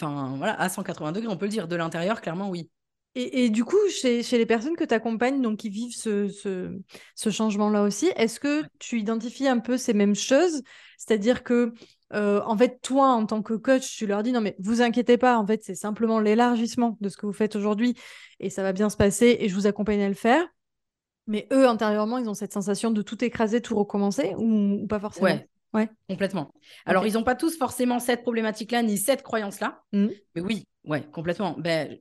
enfin, voilà, à 180 degrés, on peut le dire. De l'intérieur, clairement, oui. Et, du coup, chez, les personnes que tu accompagnes, donc qui vivent ce, ce, changement-là aussi, est-ce que tu identifies un peu ces mêmes choses? C'est-à-dire que, euh, en fait, toi, en tant que coach, tu leur dis non, mais vous inquiétez pas, en fait, c'est simplement l'élargissement de ce que vous faites aujourd'hui et ça va bien se passer et je vous accompagne à le faire. Mais eux, intérieurement, ils ont cette sensation de tout écraser, tout recommencer ou, pas forcément? Ouais, Ouais. Complètement. Alors, ils n'ont pas tous forcément cette problématique-là, ni cette croyance-là. Mmh. Mais oui, ouais, complètement. Ben,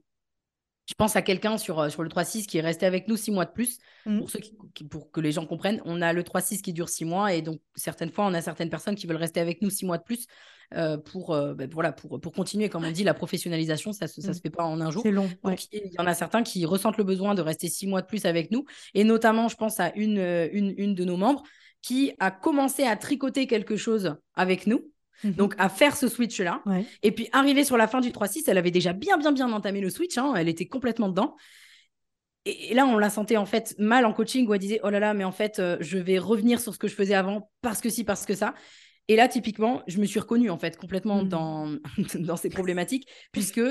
je pense à quelqu'un sur, euh, sur le 3-6 qui est resté avec nous six mois de plus. Mmh. Pour, ceux qui, pour que les gens comprennent, on a le 3-6 qui dure six mois. Et donc, certaines fois, on a certaines personnes qui veulent rester avec nous six mois de plus euh, pour, euh, ben, voilà, pour, pour continuer. Comme on dit, la professionnalisation, ça ne se, mmh. se fait pas en un jour. C'est long. il y en a certains qui ressentent le besoin de rester six mois de plus avec nous. Et notamment, je pense à une, une, une de nos membres qui a commencé à tricoter quelque chose avec nous. Mhm. Donc, à faire ce switch-là. Et puis, arrivé sur la fin du 3-6, elle avait déjà bien, bien, bien entamé le switch. Hein. elle était complètement dedans. Et, là, on la sentait en fait mal en coaching où elle disait Oh là là, mais en fait, euh, je vais revenir sur ce que je faisais avant parce que si, parce que ça. Et là, typiquement, je me suis reconnue en fait complètement mhm. dans, dans ces problématiques puisque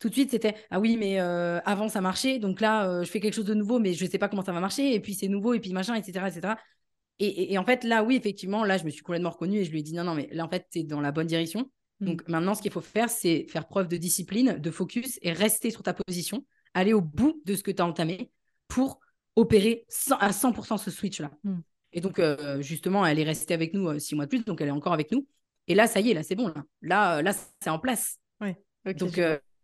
tout de suite, c'était Ah oui, mais euh, avant, ça marchait. Donc là, euh, je fais quelque chose de nouveau, mais je ne sais pas comment ça va marcher. Et puis, c'est nouveau, et puis machin, etc. etc. Et, en fait, là, oui, effectivement, là, je me suis complètement reconnue et je lui ai dit non, non, mais là, en fait, tu es dans la bonne direction. Mm. Donc maintenant, ce qu'il faut faire, c'est faire preuve de discipline, de focus et rester sur ta position, aller au bout de ce que tu as entamé pour opérer à 100% ce switch-là. Mm. Et donc, euh, justement, elle est restée avec nous euh, six mois de plus, donc elle est encore avec nous. Et là, ça y est, là, c'est bon. Là, là, euh, là c'est en place. donc,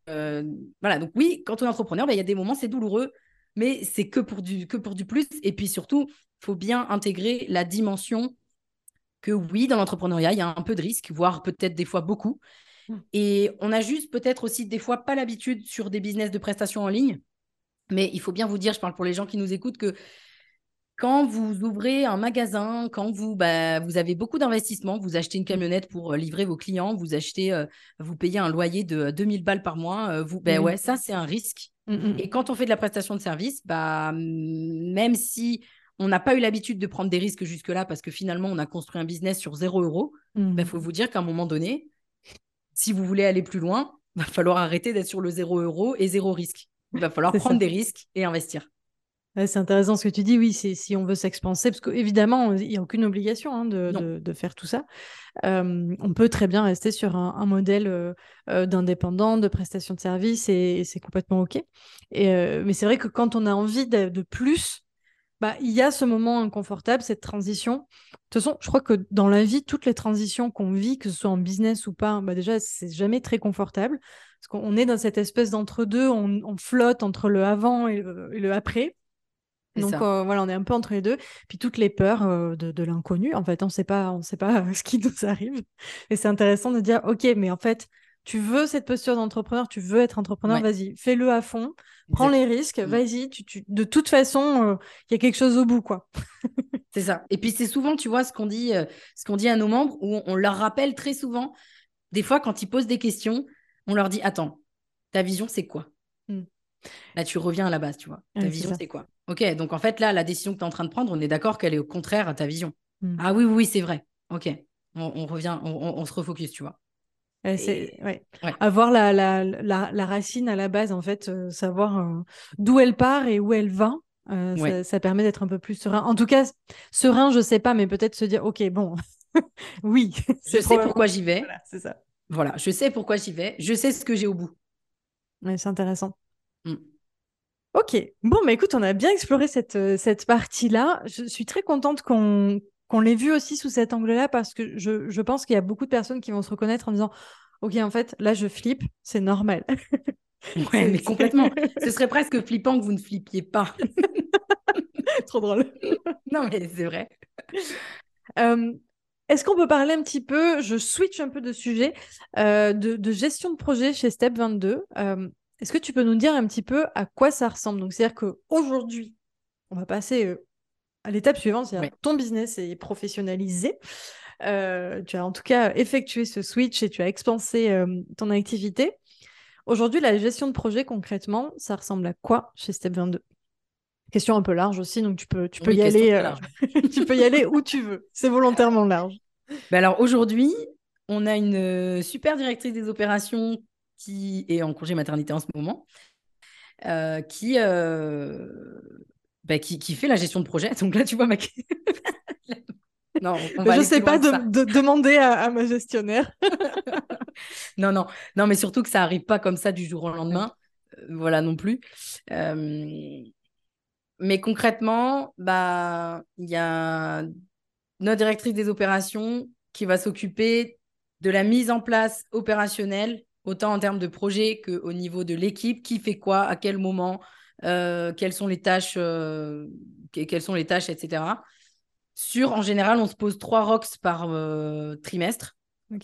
voilà. Donc, oui, quand on est entrepreneur, bah, il y a des moments, c'est douloureux, mais c'est que, pour du, que pour du plus. Et puis surtout, faut bien intégrer la dimension que oui, dans l'entrepreneuriat, il y a un peu de risque, voire peut-être des fois beaucoup. Mmh. Et on a juste peut-être aussi des fois pas l'habitude sur des business de prestations en ligne. Mais il faut bien vous dire, je parle pour les gens qui nous écoutent, que quand vous ouvrez un magasin, quand vous, bah, vous avez beaucoup d'investissements, vous achetez une camionnette pour euh, livrer vos clients, vous achetez, euh, vous payez un loyer de 2000 balles par mois, euh, vous, ben ouais, ça c'est un risque. Et quand on fait de la prestation de service, bah, même si on n'a pas eu l'habitude de prendre des risques jusque-là parce que finalement, on a construit un business sur zéro euro. Il mmh. bah, faut vous dire qu'à un moment donné, si vous voulez aller plus loin, il va falloir arrêter d'être sur le zéro euro et zéro risque. Il va falloir prendre des risques et investir. C'est intéressant ce que tu dis. Oui, c'est si on veut s'expanser, parce qu'évidemment, il n'y a aucune obligation hein, de, faire tout ça. on peut très bien rester sur un, modèle euh, euh, d'indépendant, de prestation de service, et, c'est complètement OK. Et, euh, mais c'est vrai que quand on a envie de plus, bah, il y a ce moment inconfortable, cette transition. De toute façon, je crois que dans la vie, toutes les transitions qu'on vit, que ce soit en business ou pas, bah déjà, c'est jamais très confortable. Parce qu'on est dans cette espèce d'entre-deux, on, flotte entre le avant et le, après. Donc euh, voilà, on est un peu entre les deux. Puis toutes les peurs euh, de, l'inconnu, en fait, on sait pas, on sait pas ce qui nous arrive. Et c'est intéressant de dire, ok, mais en fait, tu veux cette posture d'entrepreneur, tu veux être entrepreneur, vas-y, fais-le à fond, prends les risques, mm. vas-y, tu, de toute façon, euh, il y a quelque chose au bout, quoi. c'est ça. Et puis c'est souvent, tu vois, ce qu'on dit, ce qu'on dit à nos membres, où on leur rappelle très souvent, des fois, quand ils posent des questions, on leur dit, attends, ta vision, c'est quoi? Mm. Là, tu reviens à la base, tu vois. Ta vision, c'est quoi? Ok, donc en fait, là, la décision que tu es en train de prendre, on est d'accord qu'elle est au contraire à ta vision. Mm. Ah oui, oui, c'est vrai. Ok, on, revient, on se refocus, tu vois. C'est ouais. avoir la, la, la, racine à la base, en fait, euh, savoir euh, d'où elle part et où elle va. Euh, ça, permet d'être un peu plus serein. En tout cas, serein, je sais pas, mais peut-être se dire, ok, bon, oui. Je sais pourquoi j'y vais. Voilà, c'est ça. Voilà, je sais pourquoi j'y vais. Je sais ce que j'ai au bout. c'est intéressant. Mm. Ok, bon, mais écoute, on a bien exploré cette, cette partie-là. Je suis très contente qu'on qu'on l'ait vu aussi sous cet angle-là parce que je, je pense qu'il y a beaucoup de personnes qui vont se reconnaître en disant Ok, en fait, là, je flippe, c'est normal. ouais, mais complètement. Ce serait presque flippant que vous ne flippiez pas. Trop drôle. non, mais c'est vrai. Euh, est-ce qu'on peut parler un petit peu, je switch un peu de sujet, euh, de, gestion de projet chez Step 22 euh, Est-ce que tu peux nous dire un petit peu à quoi ça ressemble? Donc, c'est-à-dire qu'aujourd'hui, on va passer à l'étape suivante, c'est ton business est professionnalisé. Euh, tu as en tout cas effectué ce switch et tu as expansé euh, ton activité. Aujourd'hui, la gestion de projet, concrètement, ça ressemble à quoi chez Step 22 Question un peu large aussi, donc tu peux, tu peux y aller. Euh, tu peux y aller où tu veux. C'est volontairement large. Ben alors aujourd'hui, on a une super directrice des opérations qui est en congé maternité en ce moment, qui bah, qui, fait la gestion de projet. Donc là, tu vois, ma... non, je ne sais pas de, demander à, ma gestionnaire. non, non, non, mais surtout que ça arrive pas comme ça du jour au lendemain. Euh, voilà non plus. Euh, mais concrètement, bah, il y a notre directrice des opérations qui va s'occuper de la mise en place opérationnelle, autant en termes de projet qu'au niveau de l'équipe, qui fait quoi, à quel moment, euh, quelles sont les tâches, euh, quelles sont les tâches, etc. Sur, en général, on se pose trois rocks par euh, trimestre.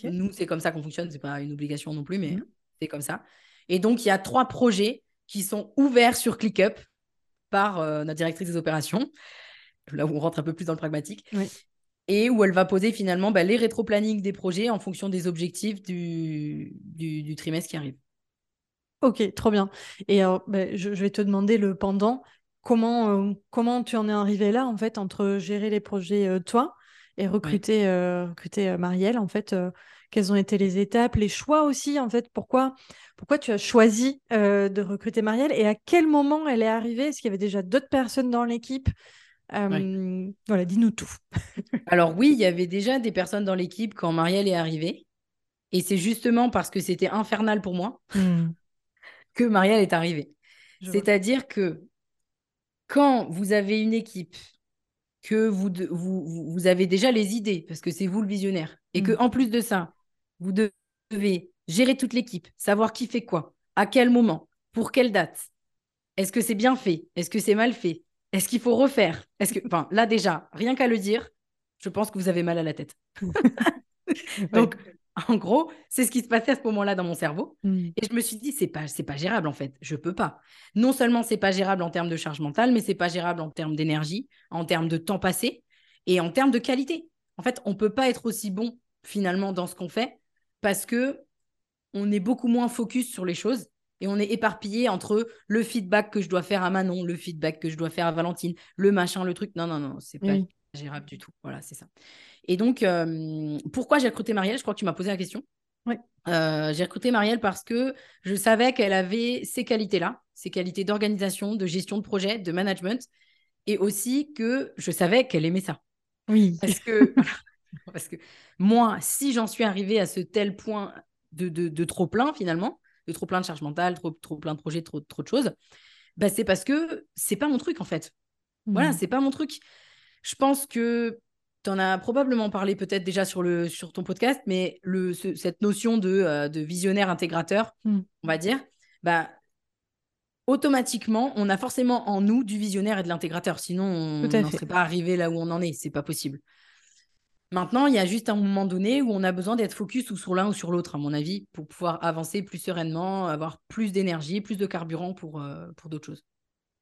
Nous, c'est comme ça qu'on fonctionne. C'est pas une obligation non plus, mais mhm. c'est comme ça. Et donc, il y a trois projets qui sont ouverts sur ClickUp par notre directrice des opérations, là où on rentre un peu plus dans le pragmatique, et où elle va poser finalement bah, les rétro-planning des projets en fonction des objectifs du, du trimestre qui arrive. Ok, trop bien. Et alors, ben, je, vais te demander le pendant. Comment, euh, comment tu en es arrivé là, en fait, entre gérer les projets euh, toi et recruter, euh, recruter Marielle, en fait Quelles ont été les étapes, les choix aussi, en fait Pourquoi, pourquoi tu as choisi de recruter Marielle et à quel moment elle est arrivée? Est-ce qu'il y avait déjà d'autres personnes dans l'équipe? Voilà, dis-nous tout. alors oui, il y avait déjà des personnes dans l'équipe quand Marielle est arrivée. Et c'est justement parce que c'était infernal pour moi. Mmh que Marielle est arrivée. C'est-à-dire que quand vous avez une équipe, que vous, vous, vous avez déjà les idées, parce que c'est vous le visionnaire, et que mm. en plus de ça, vous devez gérer toute l'équipe, savoir qui fait quoi, à quel moment, pour quelle date. Est-ce que c'est bien fait Est-ce que c'est mal fait Est-ce qu'il faut refaire? Est-ce que, enfin, là déjà, rien qu'à le dire, je pense que vous avez mal à la tête. Donc, En gros, c'est ce qui se passait à ce moment-là dans mon cerveau. Mm. Et je me suis dit, c'est pas, c'est pas gérable en fait. Je peux pas. Non seulement c'est pas gérable en termes de charge mentale, mais c'est pas gérable en termes d'énergie, en termes de temps passé et en termes de qualité. En fait, on peut pas être aussi bon finalement dans ce qu'on fait parce que on est beaucoup moins focus sur les choses et on est éparpillé entre le feedback que je dois faire à Manon, le feedback que je dois faire à Valentine, le machin, le truc. Non, non, non, c'est pas gérable du tout. Voilà, c'est ça. Et donc, euh, pourquoi j'ai recruté Marielle? Je crois que tu m'as posé la question. Oui. Euh, j'ai recruté Marielle parce que je savais qu'elle avait ces qualités-là, ces qualités d'organisation, de gestion de projet, de management, et aussi que je savais qu'elle aimait ça. Oui. Parce que, parce que moi, si j'en suis arrivée à ce tel point de, de, trop plein finalement, de trop plein de charge mentale, trop, trop plein de projets, trop, trop de choses, bah c'est parce que c'est pas mon truc en fait. Voilà, Mhm. c'est pas mon truc. Je pense que tu en as probablement parlé peut-être déjà sur, le, sur ton podcast, mais le, ce- cette notion de, euh, de visionnaire intégrateur, Mm. on va dire, bah, automatiquement, on a forcément en nous du visionnaire et de l'intégrateur. Sinon, on n'en serait pas arrivé là où on en est. C'est pas possible. Maintenant, il y a juste un moment donné où on a besoin d'être focus ou sur l'un ou sur l'autre, à mon avis, pour pouvoir avancer plus sereinement, avoir plus d'énergie, plus de carburant pour, euh, pour d'autres choses.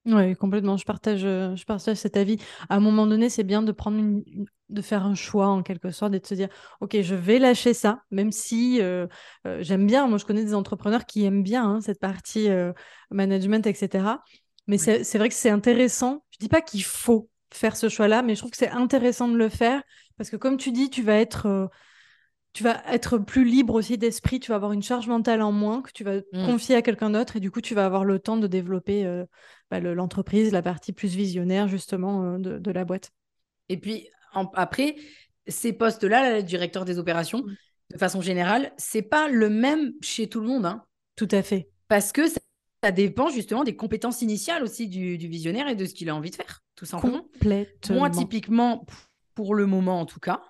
Oui, complètement. Je partage, euh, je partage cet avis. À un moment donné, c'est bien de prendre une- une- de faire un choix en quelque sorte et de se dire, OK, je vais lâcher ça, même si euh, euh, j'aime bien. Moi, je connais des entrepreneurs qui aiment bien hein, cette partie euh, management, etc. Mais Ouais. c'est vrai que c'est intéressant. Je dis pas qu'il faut faire ce choix-là, mais je trouve que c'est intéressant de le faire parce que, comme tu dis, tu vas être euh, tu vas être plus libre aussi d'esprit, tu vas avoir une charge mentale en moins que tu vas Mm. confier à quelqu'un d'autre et du coup tu vas avoir le temps de développer euh, bah, le- l'entreprise, la partie plus visionnaire justement euh, de, de la boîte. Et puis en- après, ces postes-là, là, le directeur des opérations, Mm. de façon générale, c'est pas le même chez tout le monde, hein, Tout à fait. parce que ça, ça dépend justement des compétences initiales aussi du, du visionnaire et de ce qu'il a envie de faire, tout simplement. Complètement. Moi, typiquement, pour le moment en tout cas,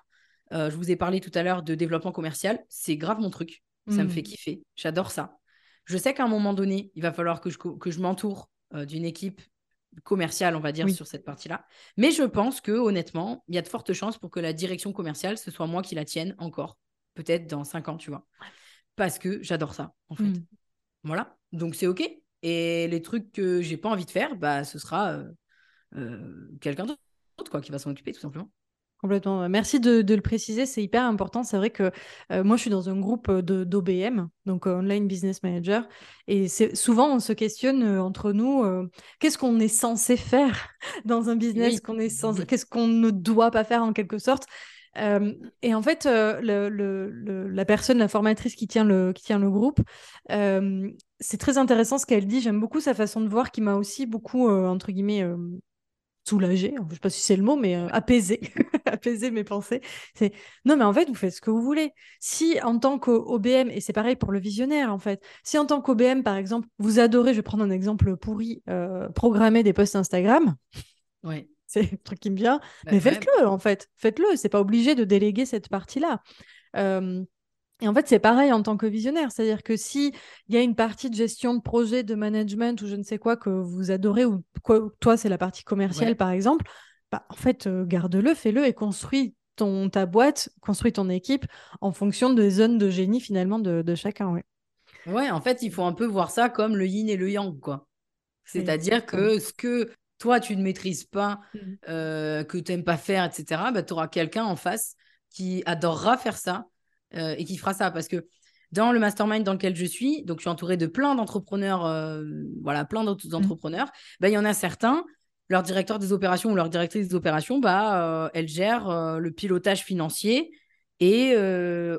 euh, je vous ai parlé tout à l'heure de développement commercial, c'est grave mon truc. Ça me Mm. fait kiffer. J'adore ça. Je sais qu'à un moment donné, il va falloir que je, que je m'entoure euh, d'une équipe commerciale, on va dire, Oui. sur cette partie-là. Mais je pense que honnêtement, il y a de fortes chances pour que la direction commerciale, ce soit moi qui la tienne encore. Peut-être dans cinq ans, tu vois. Parce que j'adore ça, en fait. Mm. Voilà. Donc c'est OK. Et les trucs que j'ai pas envie de faire, bah, ce sera euh, quelqu'un d'autre quoi, qui va s'en occuper, tout simplement. Complètement. Merci de, de le préciser, c'est hyper important. C'est vrai que euh, moi, je suis dans un groupe de d'OBM, donc euh, Online Business Manager, et souvent on se questionne euh, entre nous, euh, qu'est-ce qu'on est censé faire dans un business, Oui. qu'on est censé, qu'est-ce qu'on ne doit pas faire en quelque sorte. Euh, et en fait, euh, le, le- le- la personne, la formatrice qui tient le, qui tient le groupe, euh, c'est très intéressant ce qu'elle dit. J'aime beaucoup sa façon de voir, qui m'a aussi beaucoup, euh, entre guillemets, euh, soulagée. Je ne sais pas si c'est le mot, mais euh, apaisée. apaiser mes pensées. C'est non, mais en fait, vous faites ce que vous voulez. Si en tant qu'OBM, et c'est pareil pour le visionnaire, en fait, si en tant qu'OBM, par exemple, vous adorez, je vais prendre un exemple pourri, euh, programmer des posts Instagram, Ouais. c'est le truc qui me vient, Bah, mais faites-le, en fait. Faites-le. C'est pas obligé de déléguer cette partie-là. Euh, et en fait, c'est pareil en tant que visionnaire. C'est-à-dire que si il y a une partie de gestion de projet, de management ou je ne sais quoi que vous adorez, ou quoi, toi, c'est la partie commerciale, Ouais. par exemple, bah, en fait, euh, garde-le, fais-le et construis ton, ta boîte, construis ton équipe en fonction des zones de génie finalement de, de chacun. Ouais. Ouais, en fait, il faut un peu voir ça comme le yin et le yang, quoi. C'est C'est-à-dire que ce que toi, tu ne maîtrises pas, Mhm. euh, que tu n'aimes pas faire, etc., bah, tu auras quelqu'un en face qui adorera faire ça euh, et qui fera ça. Parce que dans le mastermind dans lequel je suis, donc je suis entourée de plein d'entrepreneurs, euh, voilà, plein d'autres Mhm. entrepreneurs, bah, il y en a certains, leur directeur des opérations ou leur directrice des opérations, bah, euh, elle gère le pilotage financier et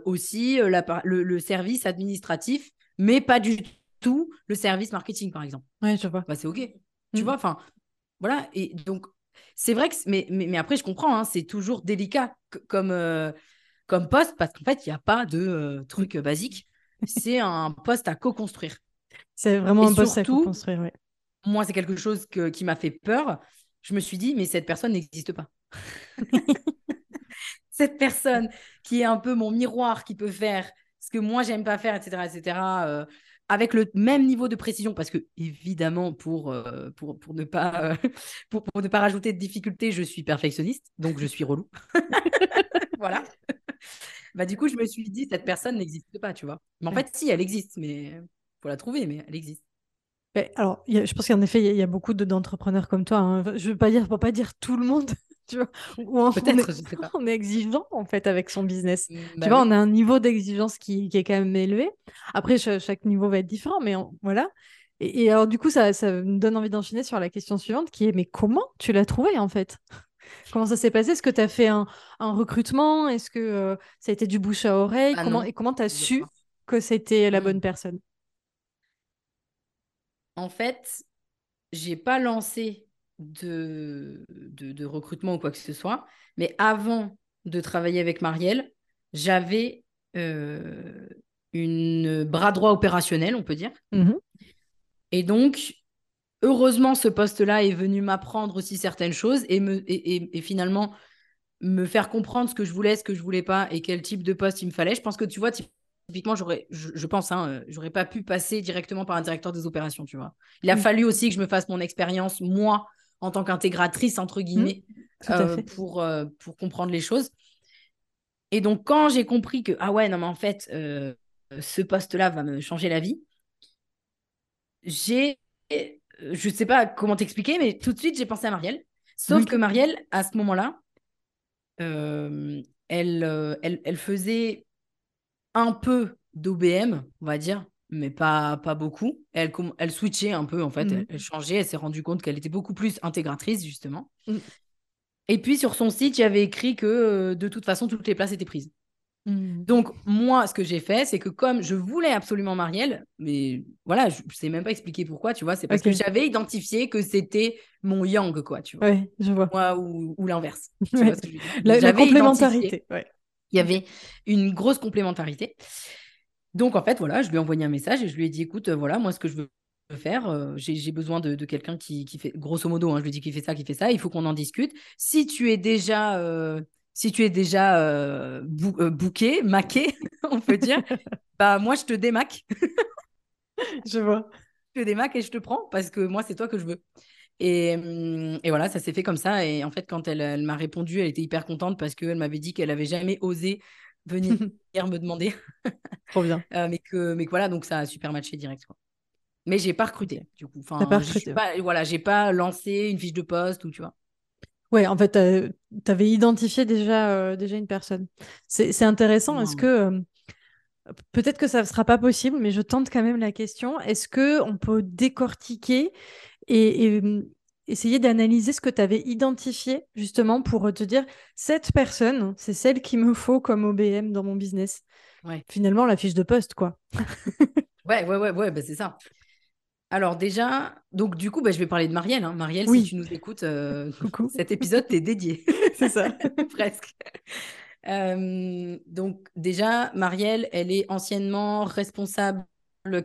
aussi la le, le service administratif, mais pas du tout le service marketing, par exemple. Ouais, je vois. Bah, c'est OK. Tu Mhm. vois, enfin, voilà. Et donc, c'est vrai que, mais, mais, mais après, je comprends, hein, c'est toujours délicat comme, euh, comme poste parce qu'en fait, il n'y a pas de euh, truc euh, basique. C'est un poste à co-construire. C'est vraiment Et un poste à surtout- construire. Ouais. Moi, c'est quelque chose que- qui m'a fait peur. Je me suis dit, mais cette personne n'existe pas. cette personne qui est un peu mon miroir, qui peut faire ce que moi, j'aime pas faire, etc., etc., euh, avec le même niveau de précision, parce que évidemment, pour, euh, pour, pour, ne pas, pour, pour ne pas rajouter de difficultés, je suis perfectionniste, donc je suis relou. voilà. Bah, du coup, je me suis dit, cette personne n'existe pas, tu vois. Mais en Ouais. fait, si, elle existe, mais faut la trouver, mais elle existe. Mais alors, il y a- je pense qu'en effet, il y, a- il y a beaucoup de- d'entrepreneurs comme toi. hein. Je veux pas dire, pour pas dire tout le monde, tu vois. Ou on est, sais pas. on est exigeant en fait avec son business. Bah tu vois, oui. on a un niveau d'exigence qui, qui est quand même élevé. Après, cha- chaque, niveau va être différent, mais on- voilà. Et, et alors, du coup, ça, ça me donne envie d'enchaîner sur la question suivante qui est mais comment tu l'as trouvé en fait? Comment ça s'est passé? Est-ce que tu as fait un, un recrutement? Est-ce que euh, ça a été du bouche à oreille? Ah comment, Et comment tu as su que c'était la Hmm. bonne personne? En fait, j'ai pas lancé de, de, de recrutement ou quoi que ce soit, mais avant de travailler avec Marielle, j'avais euh, une bras droit opérationnel, on peut dire. Mhm. Et donc, heureusement, ce poste-là est venu m'apprendre aussi certaines choses et, me, et, finalement me faire comprendre ce que je voulais, ce que je voulais pas et quel type de poste il me fallait. Je pense que tu vois, typiquement, j'aurais, je, pense, hein, euh, j'aurais pas pu passer directement par un directeur des opérations, tu vois. Il a fallu aussi que je me fasse mon expérience, moi, en tant qu'intégratrice, entre guillemets, mmh, euh, pour, euh, pour comprendre les choses. Et donc, quand j'ai compris que, ah ouais, non, mais en fait, ce poste-là va me changer la vie, j'ai je ne sais pas comment t'expliquer, mais tout de suite, j'ai pensé à Marielle. Sauf que Marielle, à ce moment-là, euh, elle, euh, elle, elle, faisait un peu d'OBM, on va dire, mais pas, pas beaucoup. Elle, elle switchait un peu, en fait. Mhm. Elle, changeait. Elle s'est rendue compte qu'elle était beaucoup plus intégratrice, justement. Mm. Et puis, sur son site, il y avait écrit que euh, de toute façon, toutes les places étaient prises. Mmh. Donc, moi, ce que j'ai fait, c'est que comme je voulais absolument Marielle, mais voilà, je ne sais même pas expliquer pourquoi, tu vois, c'est parce que j'avais identifié que c'était mon yang, quoi, tu vois. Oui, je vois. Moi, ou, ou l'inverse. la, complémentarité. Il y avait une grosse complémentarité. Donc, en fait, voilà, je lui ai envoyé un message et je lui ai dit, écoute, voilà, moi, ce que je veux faire. Euh, j'ai besoin de, quelqu'un qui, fait, grosso modo, hein, je lui ai dit qu'il fait ça, qui fait ça. Il faut qu'on en discute. Si tu es déjà euh, si tu es déjà euh, euh, bouqué, maqué, on peut dire, bah moi je te démaque. je vois. Je te démaque et je te prends parce que moi c'est toi que je veux. Et, et voilà, ça s'est fait comme ça. Et en fait, quand elle, m'a répondu, elle était hyper contente parce qu'elle m'avait dit qu'elle avait jamais osé venir me demander. Trop bien. Euh, mais, que, mais voilà, donc ça a super matché direct. Quoi. Mais j'ai pas recruté, du coup. Enfin, pas recruté. Pas, voilà, j'ai pas lancé une fiche de poste ou tu vois. Ouais, en fait, tu avais identifié déjà, euh, déjà une personne. C'est intéressant. Est-ce que euh, peut-être que ça ne sera pas possible, mais je tente quand même la question. Est-ce que on peut décortiquer et, mmh, essayer d'analyser ce que tu avais identifié justement pour te dire cette personne, c'est celle qu'il me faut comme OBM dans mon business? Ouais. Finalement, la fiche de poste, quoi. ouais, ouais, ouais, ouais, bah, c'est ça. Alors déjà, donc du coup, bah, je vais parler de Marielle. Hein. Marielle, si tu nous écoutes, euh, cet épisode t'est dédié. C'est ça. Presque. Euh, donc déjà, Marielle, elle est anciennement responsable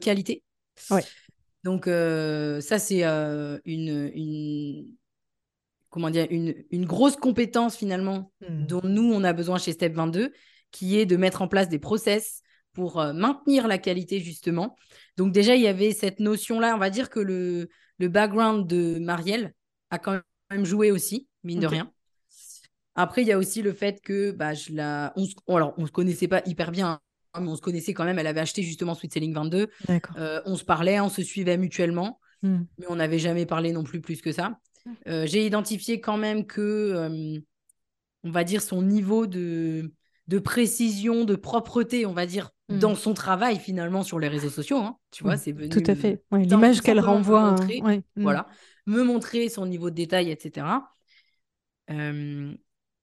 qualité. Ouais. Donc euh, ça, c'est une, comment dire, une, une, grosse compétence finalement hmm. dont nous, on a besoin chez Step 22, qui est de mettre en place des process pour maintenir la qualité justement. Donc déjà, il y avait cette notion-là. On va dire que le, le background de Marielle a quand même joué aussi, mine de rien. Après, il y a aussi le fait que bah, je la... on, se... alors, on se connaissait pas hyper bien, hein, mais on se connaissait quand même. Elle avait acheté justement Sweet Selling 22. Euh, on se parlait, on se suivait mutuellement, hmm. mais on n'avait jamais parlé non plus plus que ça. Euh, j'ai identifié quand même que, euh, on va dire, son niveau de, de précision, de propreté, on va dire, Mm. dans son travail finalement sur les réseaux sociaux. Hein, tu vois, c'est venu. Tout à fait. L'image qu'elle renvoie. Me montrer, mm. Voilà, me montrer son niveau de détail, etc. Euh,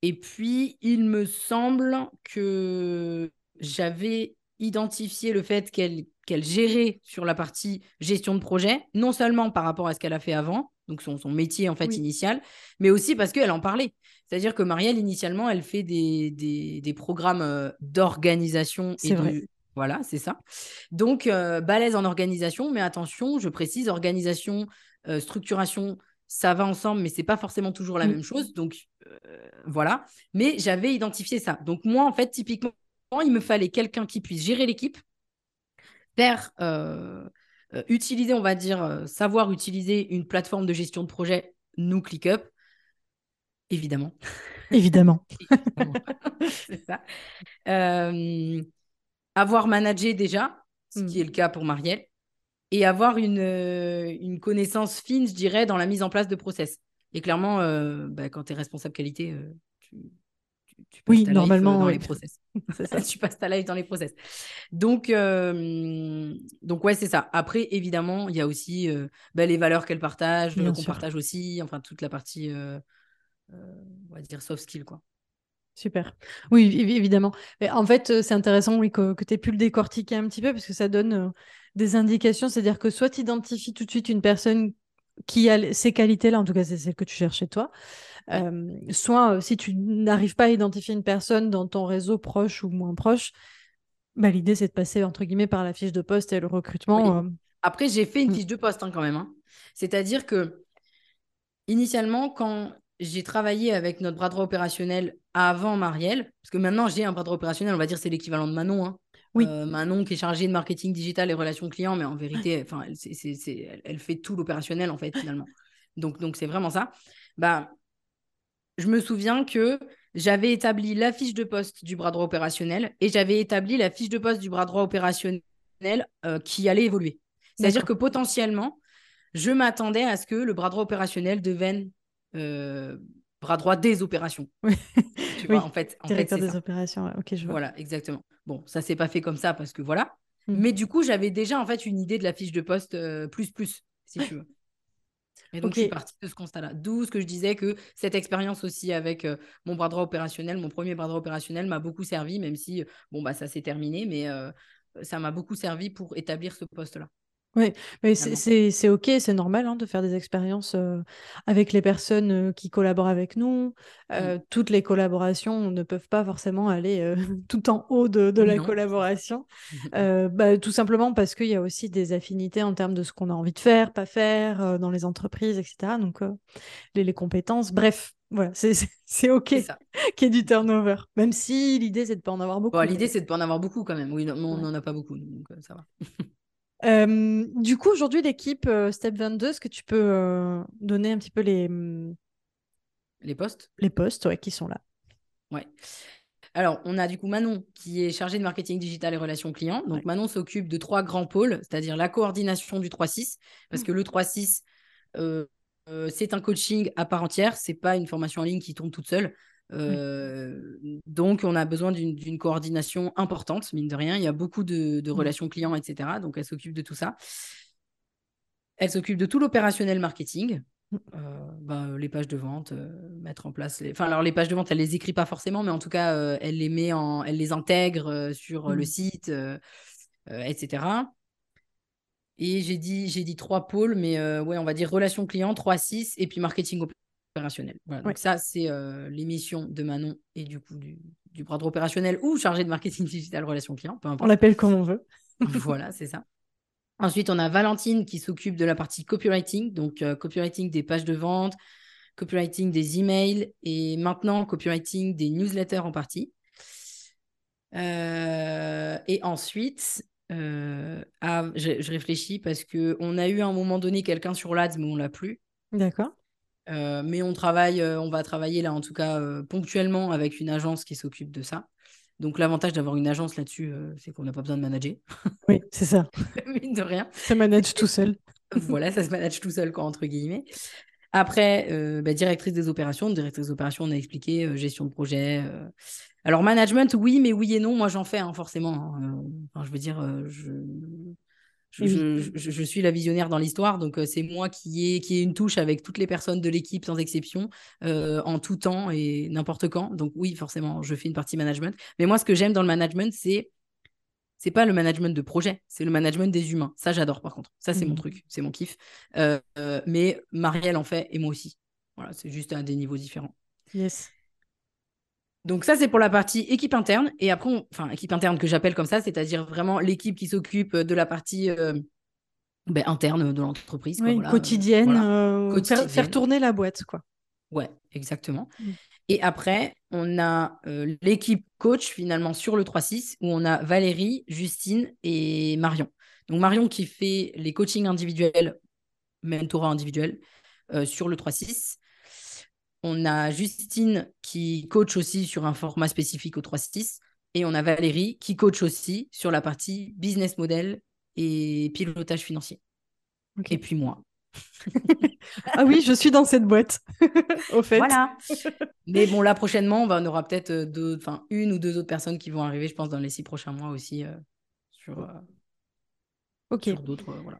et puis, il me semble que j'avais identifié le fait qu'elle qu'elle gérait sur la partie gestion de projet, non seulement par rapport à ce qu'elle a fait avant, donc son, son métier en fait initial, mais aussi parce qu'elle en parlait. C'est-à-dire que Marielle, initialement, elle fait des, des, des programmes euh, d'organisation et de, voilà, c'est ça. Donc, euh, balèze en organisation, mais attention, je précise, organisation, euh, structuration, ça va ensemble, mais c'est pas forcément toujours la mm. même chose. Donc, euh, voilà. Mais j'avais identifié ça. Donc, moi, en fait, typiquement, il me fallait quelqu'un qui puisse gérer l'équipe, faire, utiliser, on va dire, savoir utiliser une plateforme de gestion de projet, nous, ClickUp, évidemment. Évidemment. c'est ça avoir managé déjà, ce qui est hmm. le cas pour Marielle, et avoir une, euh, une connaissance fine, je dirais, dans la mise en place de process. Et clairement, euh, bah, quand tu es responsable qualité, euh, tu, passes oui, ta normalement, dans les process. tu passes ta life dans les process. Donc, donc ouais, c'est ça. Après, évidemment, il y a aussi bah, les valeurs qu'elle partage, qu'on partage aussi, enfin toute la partie, on va dire, soft skill, quoi. Super. Oui, évidemment. en fait, euh, c'est intéressant oui, que, tu aies pu le décortiquer un petit peu parce que ça donne euh, des indications. C'est-à-dire que soit tu identifies tout de suite une personne qui a ces qualités-là, en tout cas, c'est celle que tu cherches chez toi. Euh, soit si tu n'arrives pas à identifier une personne dans ton réseau proche ou moins proche, bah, l'idée c'est de passer entre guillemets par la fiche de poste et le recrutement. Après, j'ai fait une mm. fiche de poste hein, quand même. Hein. C'est-à-dire que, initialement, quand j'ai travaillé avec notre bras droit opérationnel avant Marielle, parce que maintenant j'ai un bras droit opérationnel, on va dire c'est l'équivalent de Manon. Hein. Oui. Euh, Manon qui est chargée de marketing digital et relations clients, mais en vérité, enfin, elle, elle, fait tout l'opérationnel en fait finalement. Donc donc c'est vraiment ça. Bah, je me souviens que j'avais établi la fiche de poste du bras droit opérationnel et j'avais établi la fiche de poste du bras droit opérationnel euh, qui allait évoluer. C'est-à-dire que potentiellement, je m'attendais à ce que le bras droit opérationnel devienne euh, bras droit des opérations. Oui. Tu vois, en fait, en directeur des opérations. Ok, je vois. Voilà, exactement. Bon, ça s'est pas fait comme ça parce que voilà. Hmm. Mais du coup, j'avais déjà en fait une idée de la fiche de poste euh, plus plus, si tu veux. Et donc, je suis partie de ce constat-là. D'où ce que je disais que cette expérience aussi avec euh, mon bras droit opérationnel, mon premier bras droit opérationnel, m'a beaucoup servi, même si, bon, bah, ça s'est terminé, mais ça m'a beaucoup servi pour établir ce poste-là. Oui, mais c'est OK, c'est normal hein, de faire des expériences avec les personnes qui collaborent avec nous. Mmh. Toutes les collaborations ne peuvent pas forcément aller tout en haut de, la collaboration. Bah, tout simplement parce qu'il y a aussi des affinités en termes de ce qu'on a envie de faire, pas faire dans les entreprises, etc. Donc, les, compétences, bref, voilà, c'est OK qu'il y ait du turnover, même si l'idée, c'est de ne pas en avoir beaucoup. l'idée, c'est de ne pas en avoir beaucoup quand même. Oui, non, on n'en a pas beaucoup, donc ça va. Euh, du coup, aujourd'hui, l'équipe euh, Step 22, est-ce que tu peux euh, donner un petit peu les... Mm, les postes? Les postes, ouais, qui sont là? Ouais. Alors, on a du coup Manon qui est chargée de marketing digital et relations clients. Donc, Manon s'occupe de trois grands pôles, c'est-à-dire la coordination du 3-6, parce mmh. que le 3-6, c'est un coaching à part entière, c'est pas une formation en ligne qui tombe toute seule. Euh, donc, on a besoin d'une coordination importante, mine de rien. Il y a beaucoup de, mmh. relations clients, etc. Donc, elle s'occupe de tout ça. Elle s'occupe de tout l'opérationnel marketing. Mmh. Euh, bah, les pages de vente, euh, mettre en place. Les... Enfin, alors les pages de vente, elle les écrit pas forcément, mais en tout cas, elle les met en, elle les intègre sur le mmh. site, etc. Et j'ai dit, j'ai dit trois pôles, mais ouais, on va dire relations clients, 3, 6, et puis marketing opérationnel. Donc ça, c'est euh, l'émission de Manon et du coup du, bras droit opérationnel ou chargé de marketing digital relations clients, peu importe. On l'appelle comme on veut. voilà, c'est ça. Ensuite, on a Valentine qui s'occupe de la partie copywriting, donc euh, copywriting des pages de vente, copywriting des emails et maintenant copywriting des newsletters en partie. Euh, et ensuite, je, réfléchis parce qu'on a eu à un moment donné quelqu'un sur l'ADS, mais on l'a plus. D'accord. Euh, mais on travaille, euh, on va travailler là en tout cas euh, ponctuellement avec une agence qui s'occupe de ça. Donc l'avantage d'avoir une agence là-dessus, c'est qu'on n'a pas besoin de manager. Oui, c'est ça. Mine de rien. Ça manage tout seul. voilà, ça se manage tout seul, quoi, entre guillemets. Après, bah, directrice des opérations. Directrice des opérations, on a expliqué gestion de projet. Alors management, oui, mais oui et non. Moi, j'en fais hein, forcément. Hein. Enfin, je veux dire, je je, suis la visionnaire dans l'histoire, donc euh, c'est moi qui ai, qui ai une touche avec toutes les personnes de l'équipe sans exception, euh, en tout temps et n'importe quand. Donc oui, forcément, je fais une partie management. Mais moi, ce que j'aime dans le management, c'est c'est pas le management de projet, c'est le management des humains. Ça, j'adore par contre. Ça, c'est mon mmh. truc, c'est mon kiff. Euh, mais Marielle en fait et moi aussi. Voilà, c'est juste à des niveaux différents. Yes. Donc ça, c'est pour la partie équipe interne. Et après, enfin, équipe interne que j'appelle comme ça, c'est-à-dire vraiment l'équipe qui s'occupe de la partie euh, ben, interne de l'entreprise. Oui, quotidienne, euh, Faire, tourner la boîte, quoi. Ouais, exactement. Mm. Et après, on a euh, l'équipe coach finalement sur le 3-6 où on a Valérie, Justine et Marion. Donc Marion qui fait les coachings individuels, mentorat individuel sur le 3-6. On a Justine qui coach aussi sur un format spécifique au 3-6. Et on a Valérie qui coach aussi sur la partie business model et pilotage financier. Et puis moi. ah oui, je suis dans cette boîte, au fait. Voilà. Mais bon, là, prochainement, on, aura peut-être euh, une ou deux autres personnes qui vont arriver, je pense, dans les six prochains mois aussi euh, sur, euh, sur d'autres. voilà.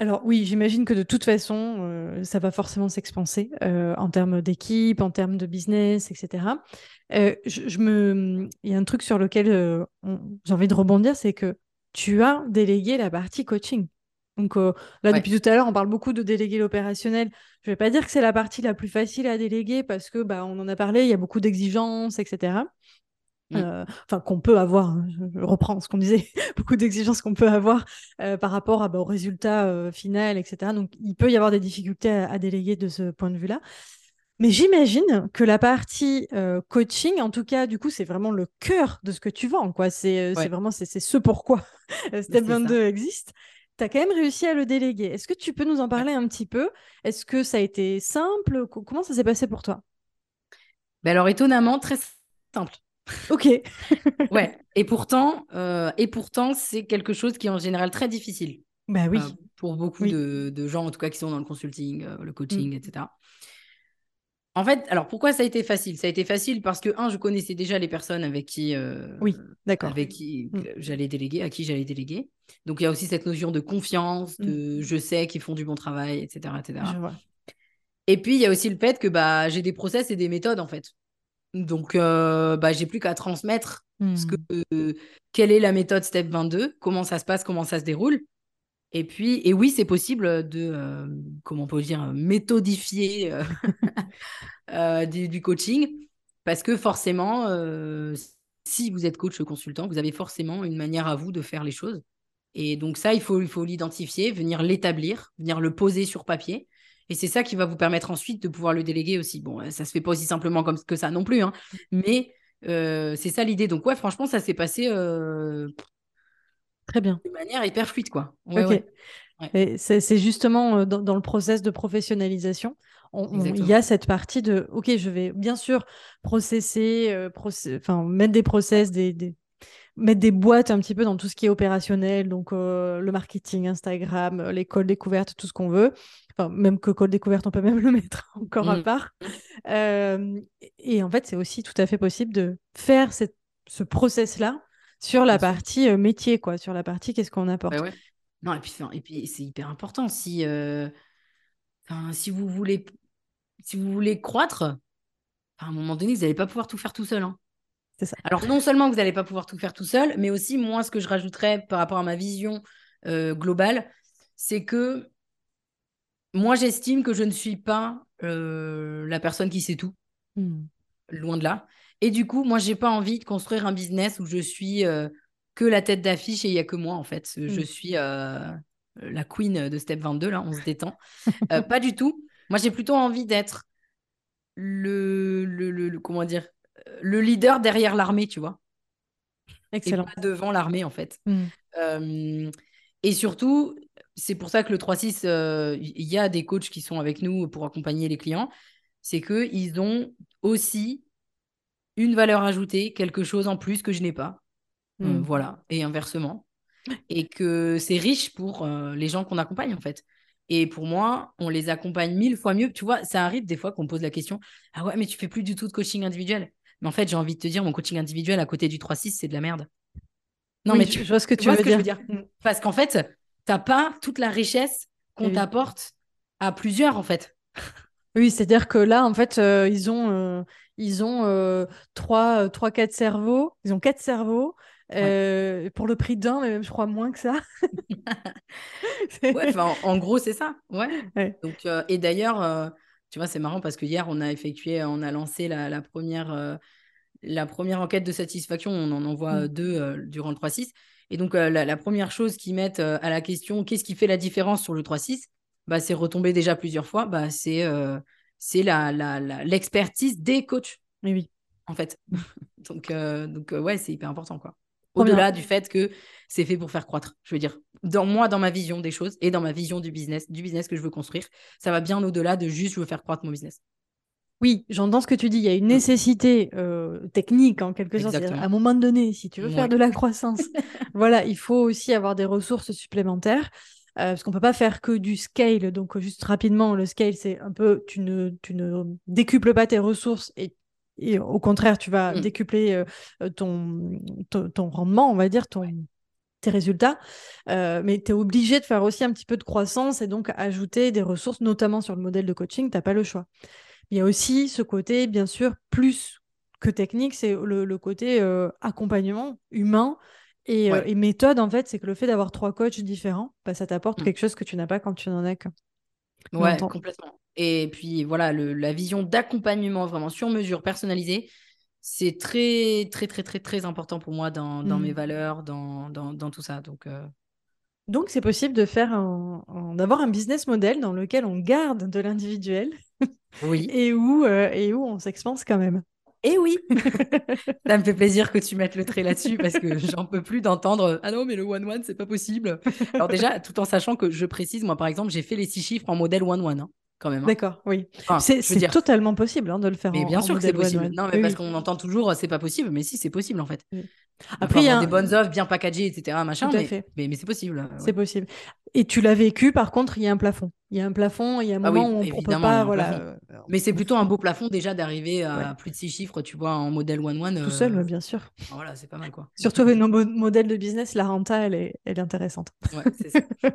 Alors oui, j'imagine que de toute façon, euh, ça va forcément s'expanser euh, en termes d'équipe, en termes de business, etc. Euh, je, me... Il y a un truc sur lequel j'ai envie de rebondir, c'est que tu as délégué la partie coaching. Donc là, depuis tout à l'heure, on parle beaucoup de déléguer l'opérationnel. Je ne vais pas dire que c'est la partie la plus facile à déléguer parce que bah, on en a parlé, il y a beaucoup d'exigences, etc. Mm. Euh, enfin qu'on peut avoir, hein, je, reprends ce qu'on disait, beaucoup d'exigences qu'on peut avoir euh, par rapport à, bah, au résultat euh, final, etc. Donc il peut y avoir des difficultés à, déléguer de ce point de vue-là. Mais j'imagine que la partie coaching, en tout cas, du coup, c'est vraiment le cœur de ce que tu vends. quoi. C'est vraiment c'est ce pourquoi Step 22 existe. Tu as quand même réussi à le déléguer. Est-ce que tu peux nous en parler un petit peu? Est-ce que ça a été simple? Comment ça s'est passé pour toi? Ben Alors, étonnamment, très simple. Ok. ouais. Et pourtant, euh, et pourtant, c'est quelque chose qui est en général très difficile. Bah oui. Euh, pour beaucoup de, gens, en tout cas, qui sont dans le consulting, euh, le coaching, mm. etc. En fait, alors pourquoi ça a été facile? Ça a été facile parce que, un, je connaissais déjà les personnes avec qui, oui, d'accord. avec qui mm. j'allais déléguer, à qui j'allais déléguer. Donc, il y a aussi cette notion de confiance, de mm. je sais qu'ils font du bon travail, etc. etc. Je vois. Et puis, il y a aussi le fait que bah, j'ai des process et des méthodes, en fait. Donc, euh, bah, j'ai plus qu'à transmettre ce que, hmm. euh, quelle est la méthode Step 22, comment ça se passe, comment ça se déroule. Et puis, et oui, c'est possible de, euh, comment on peut dire, méthodifier du, du, coaching, parce que forcément, si vous êtes coach ou consultant, vous avez forcément une manière à vous de faire les choses. Et donc ça, il faut, il faut l'identifier, venir l'établir, venir le poser sur papier. Et c'est ça qui va vous permettre ensuite de pouvoir le déléguer aussi. Bon, ça se fait pas aussi simplement comme que ça non plus, hein. mais euh, c'est ça l'idée. Donc ouais, franchement, ça s'est passé euh, très bien, de manière hyper fluide, quoi. C'est justement euh, dans, le process de professionnalisation. Il y a cette partie de, ok, je vais bien sûr processer, enfin mettre des process, des, mettre des boîtes un petit peu dans tout ce qui est opérationnel, donc le marketing, Instagram, l'école découverte, tout ce qu'on veut même que Code Découverte, on peut même le mettre encore à mmh. part. Euh, et en fait, c'est aussi tout à fait possible de faire cette, ce process-là sur la partie euh, métier, quoi, sur la partie qu'est-ce qu'on apporte. Bah non, et puis, et puis c'est hyper important. Si, euh, si, vous voulez, si vous voulez croître, à un moment donné, vous n'allez pas pouvoir tout faire tout seul. Hein. Ça. Alors, non seulement vous n'allez pas pouvoir tout faire tout seul, mais aussi, moi, ce que je rajouterais par rapport à ma vision globale, c'est que moi, j'estime que je ne suis pas euh, la personne qui sait tout. Hmm. Loin de là. Et du coup, moi, j'ai pas envie de construire un business où je suis euh, que la tête d'affiche et il y a que moi, en fait. Je hmm. suis euh, la queen de Step 22, là, on se détend. pas du tout. Moi, j'ai plutôt envie d'être le, le, comment dire, le leader derrière l'armée, tu vois. Excellent. Et pas devant l'armée, en fait. Hmm. et surtout, c'est pour ça que le 3-6, euh, il y a des coachs qui sont avec nous pour accompagner les clients. C'est qu'ils ont aussi une valeur ajoutée, quelque chose en plus que je n'ai pas. Euh, hmm. voilà, et inversement. Et que c'est riche pour euh, les gens qu'on accompagne, en fait. Et pour moi, on les accompagne mille fois mieux. Tu vois, ça arrive des fois qu'on pose la question Ah ouais, mais tu fais plus du tout de coaching individuel. Mais en fait, j'ai envie de te dire, mon coaching individuel à côté du 3-6, c'est de la merde. Non, mais tu, je vois ce que tu, veux, dire. veux, dire. Parce qu'en fait, t'as pas toute la richesse qu'on t'apporte à plusieurs, en fait. Oui, c'est-à-dire que là, en fait, euh, ils ont, euh, ils ont euh, trois, trois, quatre cerveaux. Ils ont quatre cerveaux pour le prix d'un, mais même je crois moins que ça. ouais, en, gros, c'est ça. Ouais. Donc, et d'ailleurs, tu vois, c'est marrant parce que hier, on a effectué, on a lancé la, première, la première enquête de satisfaction. On en envoie mmh. deux durant le 3-6. Et donc, euh, la, première chose qu'ils mettent euh, à la question qu'est-ce qui fait la différence sur le 3-6 bah, C'est retombé déjà plusieurs fois bah, c'est euh, l'expertise la, des coachs. Oui, oui. En fait. donc, donc ouais, c'est hyper important. quoi. Au-delà du fait que c'est fait pour faire croître. Je veux dire, dans moi, dans ma vision des choses et dans ma vision du business, du business que je veux construire, ça va bien au-delà de juste je veux faire croître mon business. Oui, j'entends ce que tu dis. Il y a une nécessité euh, technique en quelque sorte. À un moment donné, si tu veux faire de la croissance, voilà, il faut aussi avoir des ressources supplémentaires. Euh, parce qu'on peut pas faire que du scale. Donc, juste rapidement, le scale, c'est un peu, tu ne, tu ne décuples pas tes ressources et, au contraire, tu vas mmh. décupler euh, ton, ton, rendement, on va dire, ton, tes résultats. mais tu es obligé de faire aussi un petit peu de croissance et donc ajouter des ressources, notamment sur le modèle de coaching. Tu n'as pas le choix. Il y a aussi ce côté, bien sûr, plus que technique, c'est le, côté euh, accompagnement humain euh, et, méthode, en fait, c'est que le fait d'avoir trois coachs différents, bah, ça t'apporte mmh. quelque chose que tu n'as pas quand tu n'en as qu'un. Ouais, complètement. Et puis voilà, la vision d'accompagnement vraiment sur mesure, personnalisée, c'est très, très, très, très, très important pour moi dans, dans mes Mm. valeurs, dans, dans, dans tout ça. Donc, euh, Donc, c'est possible de faire un, un- d'avoir un business model dans lequel on garde de l'individuel oui. et où, euh, et où on s'expanse quand même. Et oui, ça me fait plaisir que tu mettes le trait là-dessus parce que j'en peux plus d'entendre Ah non, mais le one-one, c'est pas possible. Alors, déjà, tout en sachant que je précise, moi, par exemple, j'ai fait les six chiffres en modèle one-one, hein, quand même. hein. D'accord, oui. Enfin, c'est dire, totalement possible hein, de le faire mais en, bien en sûr que c'est possible. Non, mais Oui, parce qu'on entend toujours c'est pas possible, mais si, c'est possible en fait. Oui. Après, il y a un- des bonnes offres bien packagées, etc. Machin, Tout à mais, fait. mais, mais c'est possible. C'est possible. Et tu l'as vécu, par contre, il y a un plafond. Il y a un plafond, il y a un Ah moment oui, où on, on peut pas, voilà, euh, Mais c'est plutôt un beau plafond déjà d'arriver à Ouais. plus de six chiffres, tu vois, en modèle one-one. tout seul, euh, bien sûr. Voilà, c'est pas mal quoi. Surtout avec nos mo- modèles de business, la renta, elle est, elle est intéressante. Ouais, c'est ça.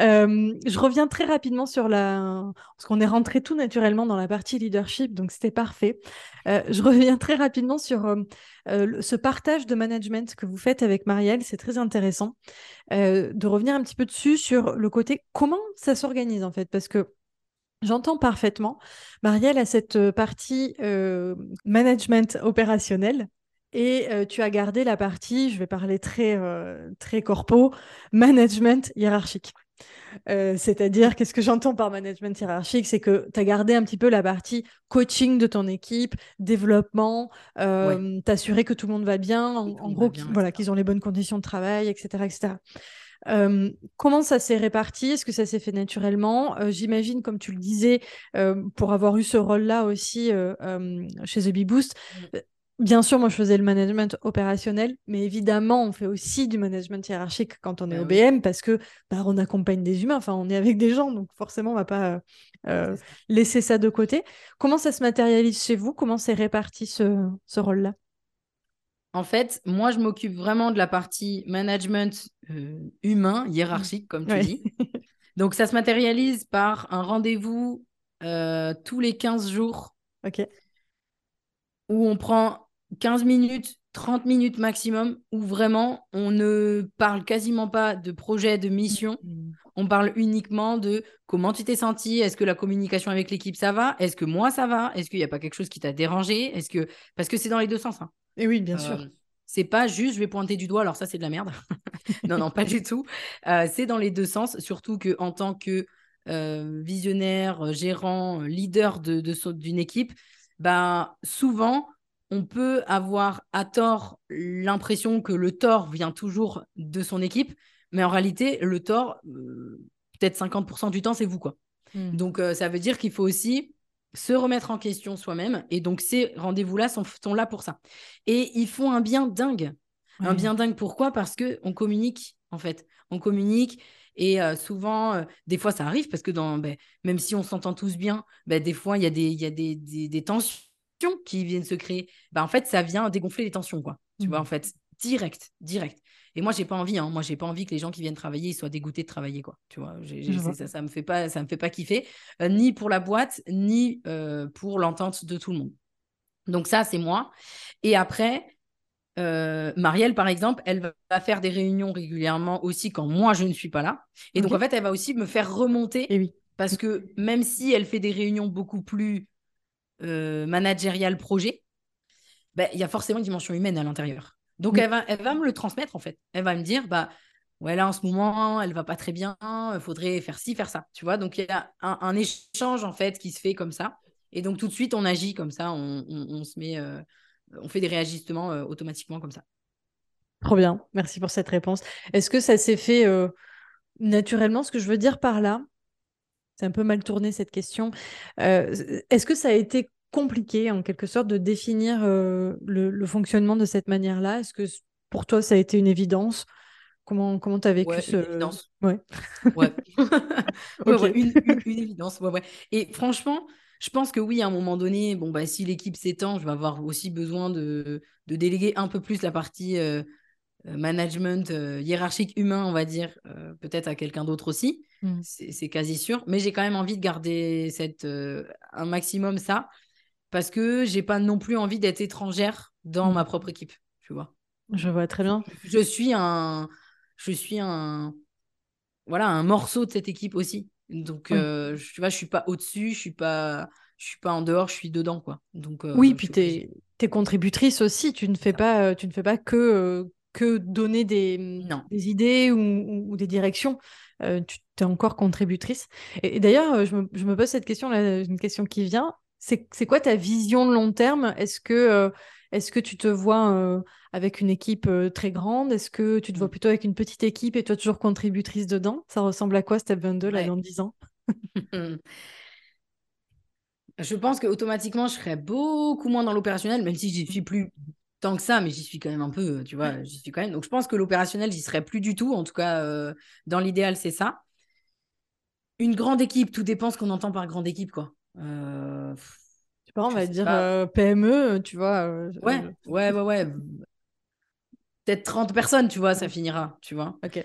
Euh, je reviens très rapidement sur la... Parce qu'on est rentré tout naturellement dans la partie leadership, donc c'était parfait. Euh, je reviens très rapidement sur euh, ce partage de management que vous faites avec Marielle. C'est très intéressant euh, de revenir un petit peu dessus sur le côté comment ça s'organise en fait. Parce que J'entends parfaitement. Marielle a cette euh, partie management opérationnel et tu as gardé la partie, je vais parler très, très corpo, management hiérarchique. Euh, c'est-à-dire, qu'est-ce que j'entends par management hiérarchique? C'est que tu as gardé un petit peu la partie coaching de ton équipe, développement, Ouais, euh, t'assurer que tout le monde va bien, en, gros, bien, voilà, qu'ils ont les bonnes conditions de travail, etc. etc. Euh, comment ça s'est réparti? Est-ce que ça s'est fait naturellement? Euh, J'imagine, comme tu le disais, euh, pour avoir eu ce rôle-là aussi chez The Bee Boost, Mm. euh, bien sûr, moi je faisais le management opérationnel, mais évidemment, on fait aussi du management hiérarchique quand on est Bah au oui, BM parce que bah, on accompagne des humains, enfin, on est avec des gens, donc forcément, on va pas euh, euh, ça. laisser ça de côté. Comment ça se matérialise chez vous? Comment c'est réparti ce, ce rôle-là? En fait, moi, je m'occupe vraiment de la partie management euh, humain, Mm. hiérarchique, comme tu Ouais. dis. Donc, ça se matérialise par un rendez-vous euh, tous les 15 jours Ok. Où on prend 15 minutes, 30 minutes maximum, où vraiment on ne parle quasiment pas de projet, de mission. Mm. On parle uniquement de comment tu t'es senti, est-ce que la communication avec l'équipe ça va, est-ce que moi ça va, est-ce qu'il n'y a pas quelque chose qui t'a dérangé, est-ce que parce que c'est dans les deux sens. hein. Et oui, bien Euh, sûr. c'est pas juste je vais pointer du doigt, alors ça c'est de la merde. non, non, pas du tout. Euh, c'est dans les deux sens, surtout que en tant que euh, visionnaire, euh, gérant, euh, leader de, de d'une équipe, bah, souvent on peut avoir à tort l'impression que le tort vient toujours de son équipe, mais en réalité, le tort, euh, peut-être 50% du temps, c'est vous, quoi. Mm. Donc, euh, ça veut dire qu'il faut aussi se remettre en question soi-même. Et donc, ces rendez-vous-là sont, sont là pour ça. Et ils font un bien dingue. Un bien dingue, pourquoi? Parce qu'on communique, en fait. On communique. Et euh, souvent, euh, des fois, ça arrive parce que dans, ben, même si on s'entend tous bien, ben, des fois, il y a, des, y a des, des, des tensions qui viennent se créer. Ben, en fait, ça vient dégonfler les tensions, quoi. Tu vois, Mm. en fait, direct, direct. Et moi, j'ai pas envie, hein. Moi, j'ai pas envie que les gens qui viennent travailler ils soient dégoûtés de travailler, quoi. Tu vois, ça, ça me fait pas, ça me fait pas kiffer, euh, ni pour la boîte, ni pour l'entente de tout le monde. Donc ça, c'est moi. Et après, euh, Marielle, par exemple, elle va- faire des réunions régulièrement aussi quand moi je ne suis pas là. Et donc en fait, elle va aussi me faire remonter Et oui. parce que même si elle fait des réunions beaucoup plus euh, managériales projet, ben, il y a forcément une dimension humaine à l'intérieur. Donc, Oui. elle va, elle va me le transmettre, en fait. Elle va me dire, bah, ouais, là, en ce moment, elle va pas très bien, il faudrait faire ci, faire ça, tu vois? Donc, il y a un, un échange, en fait, qui se fait comme ça. Et donc, tout de suite, on agit comme ça, on, on- on se met, euh, on fait des réajustements euh, automatiquement comme ça. Trop bien, merci pour cette réponse. Est-ce que ça s'est fait euh, naturellement Ce que je veux dire par là, c'est un peu mal tourné cette question. Euh, est-ce que ça a été compliqué en quelque sorte de définir euh, le, le fonctionnement de cette manière-là? Est-ce que pour toi ça a été une évidence? Comment comment tu as vécu Ouais, ce... une évidence. Ouais. Ouais. Ouais, Ok. ouais, une, une- une évidence. Ouais, ouais. Et franchement, je pense que oui, à un moment donné, bon, bah, si l'équipe s'étend, je vais avoir aussi besoin de, de déléguer un peu plus la partie euh, euh, management euh, hiérarchique humain, on va dire, euh, peut-être à quelqu'un d'autre aussi. Mm. C'est quasi sûr. Mais j'ai quand même envie de garder cette, un maximum ça, parce que j'ai pas non plus envie d'être étrangère dans Mm. ma propre équipe, tu vois. Je vois très bien. Je suis un, je suis un, voilà, un morceau de cette équipe aussi. Donc, Oui. euh, je- tu vois, je suis pas au-dessus, je suis pas, je suis pas en dehors, je suis dedans, quoi. Donc, euh, Oui, puis tu es, es contributrice aussi. Tu ne fais pas, tu ne fais pas que, que donner des, des idées ou, des directions. tu es encore contributrice. Et, d'ailleurs, je me, je me, pose cette question, là, une question qui vient. C'est quoi ta vision de long terme? Est-ce que, est que tu te vois avec une équipe très grande? Est-ce que tu te vois mmh. plutôt avec une petite équipe et toi toujours contributrice dedans? Ça ressemble à quoi Step 22 là, dans 10 ans? Je pense qu'automatiquement, je serais beaucoup moins dans l'opérationnel, même si j'y suis plus tant que ça, mais j'y suis quand même un peu, tu vois, j'y suis quand même. Donc je pense que l'opérationnel, j'y serais plus du tout. En tout cas, dans l'idéal, c'est ça. Une grande équipe, tout dépend ce qu'on entend par grande équipe, quoi. Euh, sais pas, on va dire PME, tu vois. ouais, ouais, ouais, ouais. Peut-être 30 personnes, tu vois, ça finira, tu vois. Ok.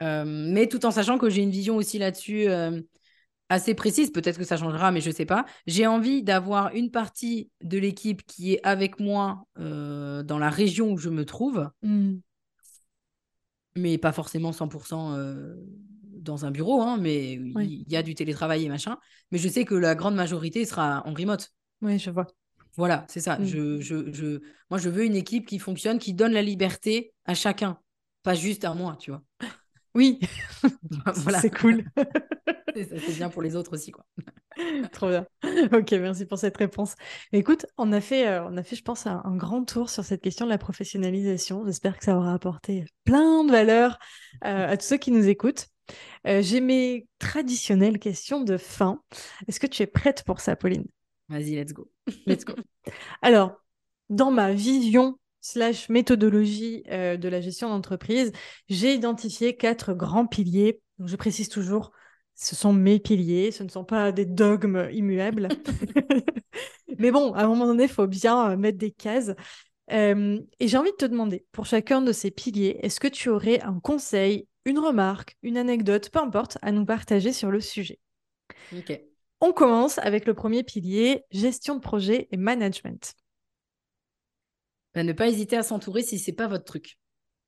mais tout en sachant que j'ai une vision aussi là-dessus assez précise, peut-être que ça changera, mais je sais pas. J'ai envie d'avoir une partie de l'équipe qui est avec moi dans la région où je me trouve, mmh. mais pas forcément 100% dans un bureau, hein, mais il y, a du télétravail et machin. Mais je sais que la grande majorité sera en remote. Oui, je vois. Voilà, c'est ça. Mmh. Je, je, je, moi, je veux une équipe qui fonctionne, qui donne la liberté à chacun, pas juste à moi, tu vois. Oui, voilà. c'est cool. c'est bien pour les autres aussi, quoi. Trop bien. Ok, merci pour cette réponse. Écoute, on a fait, euh, on a fait, je pense, un, grand tour sur cette question de la professionnalisation. J'espère que ça aura apporté plein de valeur euh, à tous ceux qui nous écoutent. Euh, j'ai mes traditionnelles questions de fin. Est-ce que tu es prête pour ça, Pauline? Vas-y, let's go. Let's go. Alors, dans ma vision slash méthodologie euh, de la gestion d'entreprise, j'ai identifié quatre grands piliers. je précise toujours, ce sont mes piliers, ce ne sont pas des dogmes immuables. Mais bon, à un moment donné, il faut bien euh, mettre des cases. Euh, et j'ai envie de te demander, pour chacun de ces piliers, est-ce que tu aurais un conseil, une remarque, une anecdote, peu importe, à nous partager sur le sujet? Ok. On commence avec le premier pilier, gestion de projet et management. Bah, ne pas hésiter à s'entourer si c'est pas votre truc.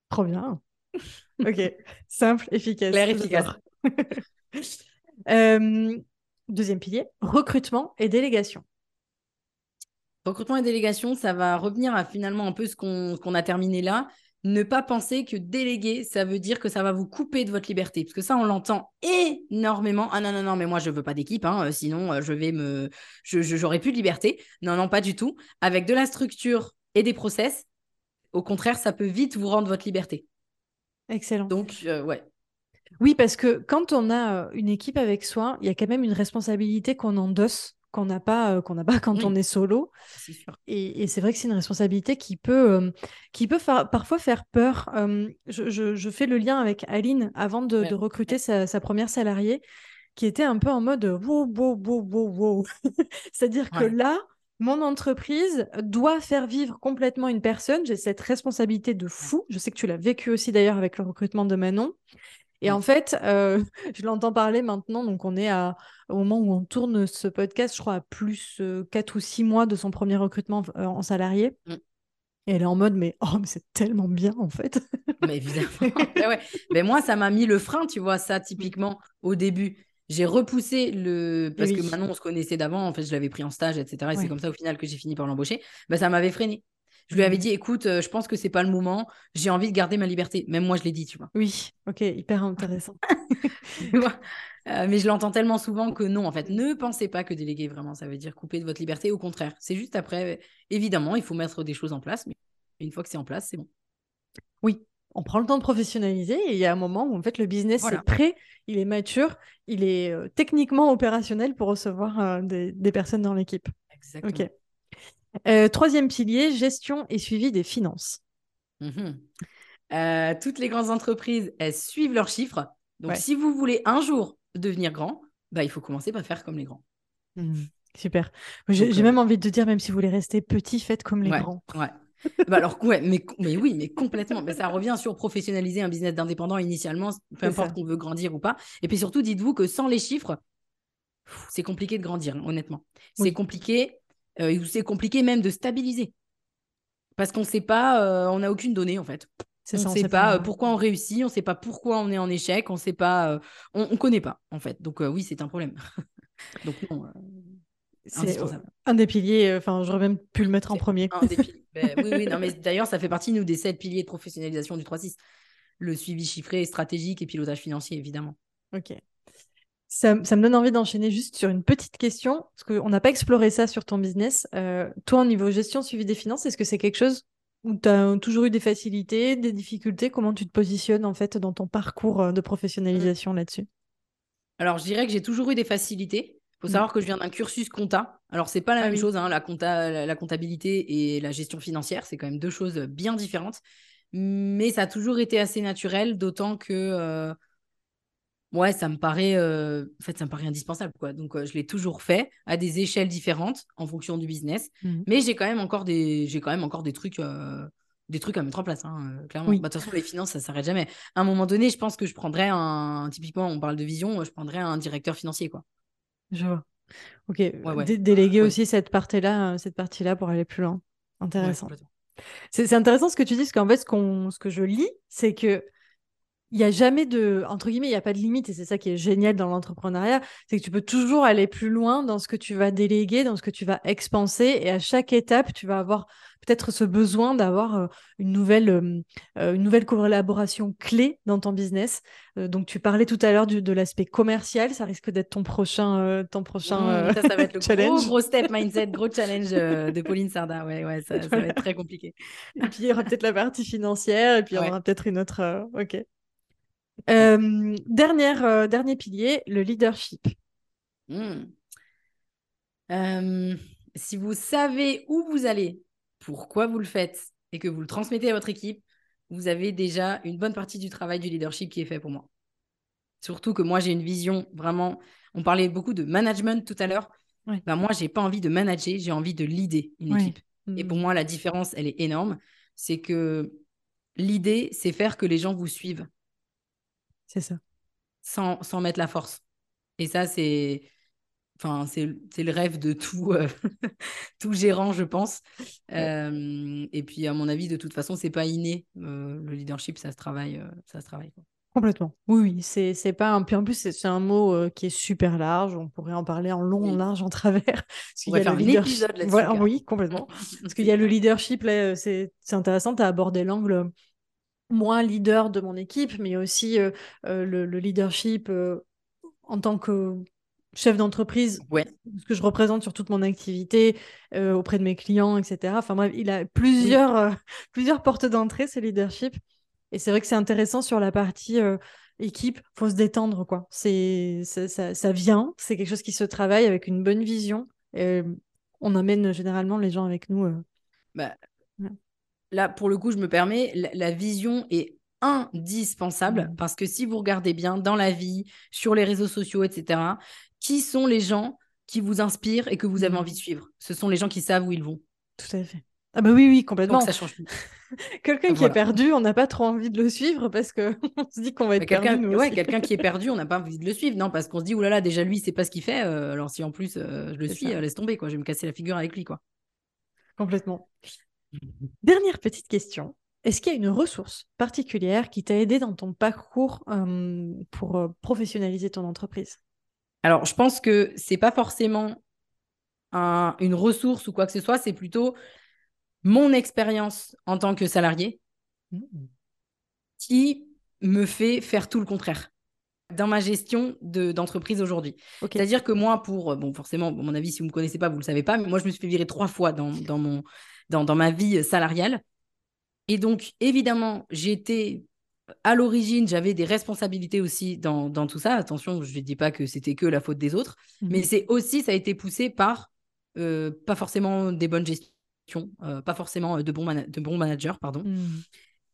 Trop bien. ok, simple, efficace. Clair, efficace. Euh, deuxième pilier, recrutement et délégation. Recrutement et délégation, ça va revenir à finalement un peu ce qu'on a terminé là ne pas penser que déléguer, ça veut dire que ça va vous couper de votre liberté. Parce que ça, on l'entend énormément. Ah non, non, non, mais moi, je veux pas d'équipe, hein, euh, sinon, euh, je vais me. Je, j'aurai plus de liberté. Non, non, pas du tout. Avec de la structure et des process, au contraire, ça peut vite vous rendre votre liberté. Excellent. Donc, euh, ouais. Oui, parce que quand on a une équipe avec soi, il y a quand même une responsabilité qu'on endosse qu'on n'a pas, euh, qu'on n'a pas quand on est solo. Et, c'est vrai que c'est une responsabilité qui peut, euh, qui peut parfois faire peur. Euh, je, fais le lien avec Aline avant de, recruter sa, première salariée, qui était un peu en mode wow, wow, wow, wow, wow. C'est-à-dire que là, mon entreprise doit faire vivre complètement une personne. J'ai cette responsabilité de fou. Je sais que tu l'as vécu aussi d'ailleurs avec le recrutement de Manon. Et en fait, euh, je l'entends parler maintenant, donc on est à, au moment où on tourne ce podcast, je crois à plus 4 ou 6 mois de son premier recrutement euh, en salarié. Mmh. Et elle est en mode, mais, oh, mais c'est tellement bien en fait. Mais évidemment. mais moi, ça m'a mis le frein, tu vois, ça typiquement au début. J'ai repoussé le. Parce que maintenant, on se connaissait d'avant, en fait, je l'avais pris en stage, etc. Et c'est comme ça au final que j'ai fini par l'embaucher. Bah, ça m'avait freiné. Je lui avais dit, écoute, euh, je pense que c'est pas le moment. J'ai envie de garder ma liberté. Même moi, je l'ai dit, tu vois. Oui, ok, hyper intéressant. Euh, mais je l'entends tellement souvent que non, en fait, ne pensez pas que déléguer vraiment, ça veut dire couper de votre liberté. Au contraire, c'est juste après, évidemment, il faut mettre des choses en place, mais une fois que c'est en place, c'est bon. Oui, on prend le temps de professionnaliser et il y a un moment où en fait le business est prêt, il est mature, il est euh, techniquement opérationnel pour recevoir des, des, personnes dans l'équipe. Exactement. Ok. Euh, troisième pilier, gestion et suivi des finances. Mhm. Euh, toutes les grandes entreprises, elles suivent leurs chiffres. Donc, si vous voulez un jour devenir grand, bah, il faut commencer par faire comme les grands. Mhm. Super. J'ai euh, même envie de dire, même si vous voulez rester petit, faites comme les grands. Ouais. bah alors, ouais, mais, mais oui, mais complètement. Mais ça revient sur professionnaliser un business d'indépendant initialement, peu importe qu'on veut grandir ou pas. Et puis surtout, dites-vous que sans les chiffres, c'est compliqué de grandir, honnêtement. C'est compliqué euh, c'est compliqué même de stabiliser. Parce qu'on ne sait pas, euh, on n'a aucune donnée en fait. On ne sait pas, euh, pourquoi on réussit, on ne sait pas pourquoi on est en échec, on sait pas, on ne connaît pas en fait. Donc oui, c'est un problème. Donc non. C'est un des piliers, enfin, j'aurais même pu le mettre en premier. Un des piliers. Ben oui, oui, non, mais d'ailleurs, ça fait partie, nous, des sept piliers de professionnalisation du 3-6. Le suivi chiffré, stratégique et pilotage financier, évidemment. Ok. Ça, ça, me donne envie d'enchaîner juste sur une petite question, parce qu'on n'a pas exploré ça sur ton business. Euh, toi, au niveau gestion, suivi des finances, est-ce que c'est quelque chose où tu as toujours eu des facilités, des difficultés? Comment tu te positionnes en fait dans ton parcours euh, de professionnalisation là-dessus? Alors, je dirais que j'ai toujours eu des facilités. Il faut mmh. savoir que je viens d'un cursus compta. Alors, c'est pas la ah même chose, hein, la, compta, la, comptabilité et la gestion financière, c'est quand même deux choses bien différentes. Mais ça a toujours été assez naturel, d'autant que euh, ouais, ça me paraît, euh, en fait, ça me paraît indispensable, quoi. Donc, euh, je l'ai toujours fait à des échelles différentes en fonction du business. Mmh. Mais j'ai quand même encore des, j'ai quand même encore des trucs, euh, des trucs à mettre en place, hein, clairement. Bah, de toute façon, les finances, ça s'arrête jamais. À un moment donné, je pense que je prendrais un, typiquement, on parle de vision, je prendrais un directeur financier, quoi. Je vois. Ok. déléguer aussi cette partie-là, cette partie-là pour aller plus loin. Intéressant. c'est intéressant ce que tu dis, parce qu'en fait, ce, ce que je lis, c'est que il n'y a jamais de, entre guillemets, il n'y a pas de limite et c'est ça qui est génial dans l'entrepreneuriat, c'est que tu peux toujours aller plus loin dans ce que tu vas déléguer, dans ce que tu vas expanser et à chaque étape, tu vas avoir peut-être ce besoin d'avoir euh, une nouvelle, euh, euh, une nouvelle collaboration clé dans ton business. donc, tu parlais tout à l'heure de l'aspect commercial, ça risque d'être ton prochain, ton prochain mmh, ça, va être le challenge. Gros, gros step mindset, gros challenge de Pauline Sarda. Ouais, ouais, ça, ça va être très compliqué. et puis, il y aura peut-être la partie financière et puis il y aura peut-être une autre. ok. Euh, dernière, euh, dernier pilier, le leadership. Hmm. Euh, si vous savez où vous allez, pourquoi vous le faites et que vous le transmettez à votre équipe, vous avez déjà une bonne partie du travail du leadership qui est fait pour moi. Surtout que moi, j'ai une vision vraiment. On parlait beaucoup de management tout à l'heure. moi Ben moi, j'ai pas envie de manager, j'ai envie de leader une équipe. Et pour moi, la différence, elle est énorme. C'est que l'idée, c'est faire que les gens vous suivent. C'est ça. Sans, sans, mettre la force. Et ça, c'est enfin, c'est le rêve de tout, euh, tout gérant, je pense. Euh, et puis, à mon avis, de toute façon, c'est pas inné. Euh, le leadership, ça se travaille. ça se travaille Complètement. Oui, oui. C'est, pas un... Puis en plus, c'est, un mot qui est super large. On pourrait en parler en long, en large, en travers. Parce On va faire un épisode là-dessus. oui, complètement. Parce qu'il y a le leadership, là, c'est, c'est intéressant. Tu as abordé l'angle moi leader de mon équipe, mais aussi euh, euh, le, leadership euh, en tant que chef d'entreprise, ce que je représente sur toute mon activité auprès de mes clients, etc. Enfin bref, il a plusieurs, plusieurs portes d'entrée, ce leadership. Et c'est vrai que c'est intéressant sur la partie équipe, faut se détendre, quoi. C'est, ça, ça, vient, c'est quelque chose qui se travaille avec une bonne vision. Et on amène généralement les gens avec nous. Bah, là, pour le coup, je me permets, la, vision est indispensable mmh. parce que si vous regardez bien dans la vie, sur les réseaux sociaux, etc., qui sont les gens qui vous inspirent et que vous avez mmh. envie de suivre? Ce sont les gens qui savent où ils vont. Tout à fait. Ah bah oui, oui, complètement. Donc ça change quelqu'un qui est perdu, on n'a pas trop envie de le suivre parce qu'on se dit qu'on va être perdu. ouais, quelqu'un qui est perdu, on n'a pas envie de le suivre, non, parce qu'on se dit, oulala, là là, déjà lui, c'est pas ce qu'il fait, euh, alors si en plus euh, je le suis, euh, laisse tomber, quoi, je vais me casser la figure avec lui, quoi. Complètement. Dernière petite question. Est-ce qu'il y a une ressource particulière qui t'a aidé dans ton parcours euh, pour euh, professionnaliser ton entreprise? Alors, je pense que c'est pas forcément une ressource ou quoi que ce soit, c'est plutôt mon expérience en tant que salarié mmh. qui me fait faire tout le contraire dans ma gestion d'entreprise aujourd'hui. C'est-à-dire que moi, pour, bon, forcément, à mon avis, si vous ne me connaissez pas, vous ne le savez pas, mais moi, je me suis fait virer trois fois dans, dans mon, dans, ma vie salariale. Et donc, évidemment, j'étais à l'origine, j'avais des responsabilités aussi dans, tout ça. Attention, je ne dis pas que c'était que la faute des autres, mhm. mais c'est aussi, ça a été poussé par euh, pas forcément des bonnes gestions, euh, pas forcément de bons, de bons managers, pardon. Mhm.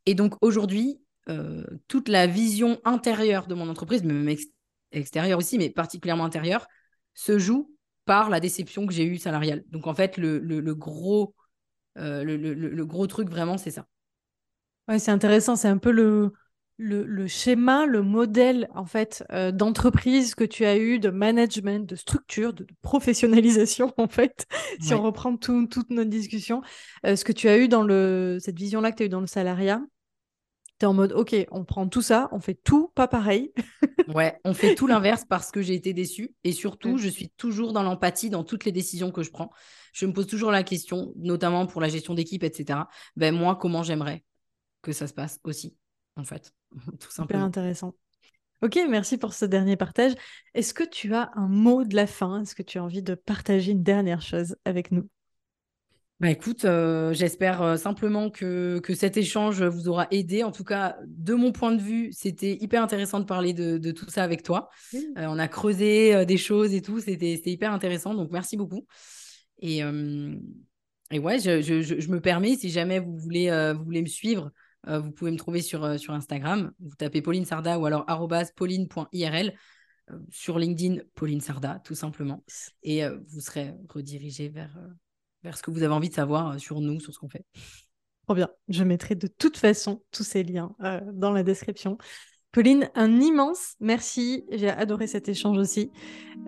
Et donc aujourd'hui, euh, toute la vision intérieure de mon entreprise, mais même extérieure aussi, mais particulièrement intérieure, se joue par la déception que j'ai eue salariale. Donc en fait, le, le gros euh, le, gros truc, vraiment, c'est ça. Ouais, c'est intéressant. C'est un peu le, le, schéma, le modèle en fait euh, d'entreprise que tu as eu, de management, de structure, de, professionnalisation en fait. si on reprend toute notre discussion, euh, ce que tu as eu dans le cette vision-là que tu as eu dans le salariat, Tu es en mode, OK, on prend tout ça, on fait tout pas pareil. ouais, on fait tout l'inverse parce que j'ai été déçue. Et surtout, je suis toujours dans l'empathie dans toutes les décisions que je prends. Je me pose toujours la question, notamment pour la gestion d'équipe, etc. Ben, moi, comment j'aimerais que ça se passe aussi, en fait. tout simplement. Super intéressant. Ok, merci pour ce dernier partage. Est-ce que tu as un mot de la fin? Est-ce que tu as envie de partager une dernière chose avec nous? Bah écoute, euh, j'espère euh, simplement que, que cet échange vous aura aidé. En tout cas, de mon point de vue, c'était hyper intéressant de parler de, tout ça avec toi. Euh, on a creusé des choses et tout, c'était hyper intéressant. Donc merci beaucoup. Et, et ouais, je, je, me permets, si jamais vous voulez, vous voulez me suivre, vous pouvez me trouver sur, sur Instagram. Vous tapez Pauline Sarda ou alors pauline.irl. sur LinkedIn, Pauline Sarda, tout simplement. Et vous serez redirigé vers vers ce que vous avez envie de savoir euh, sur nous, sur ce qu'on fait. Trop bien. Je mettrai de toute façon tous ces liens euh, dans la description. Pauline, un immense merci. J'ai adoré cet échange aussi.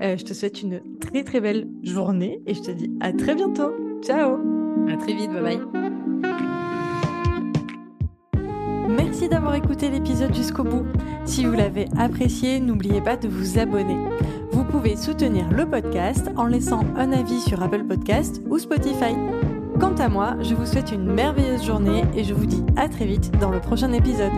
Euh, je te souhaite une très très belle journée et je te dis à très bientôt. Ciao. À très vite. Bye bye. Merci d'avoir écouté l'épisode jusqu'au bout. Si vous l'avez apprécié, n'oubliez pas de vous abonner. Vous pouvez soutenir le podcast en laissant un avis sur Apple Podcast ou Spotify. Quant à moi, je vous souhaite une merveilleuse journée et je vous dis à très vite dans le prochain épisode.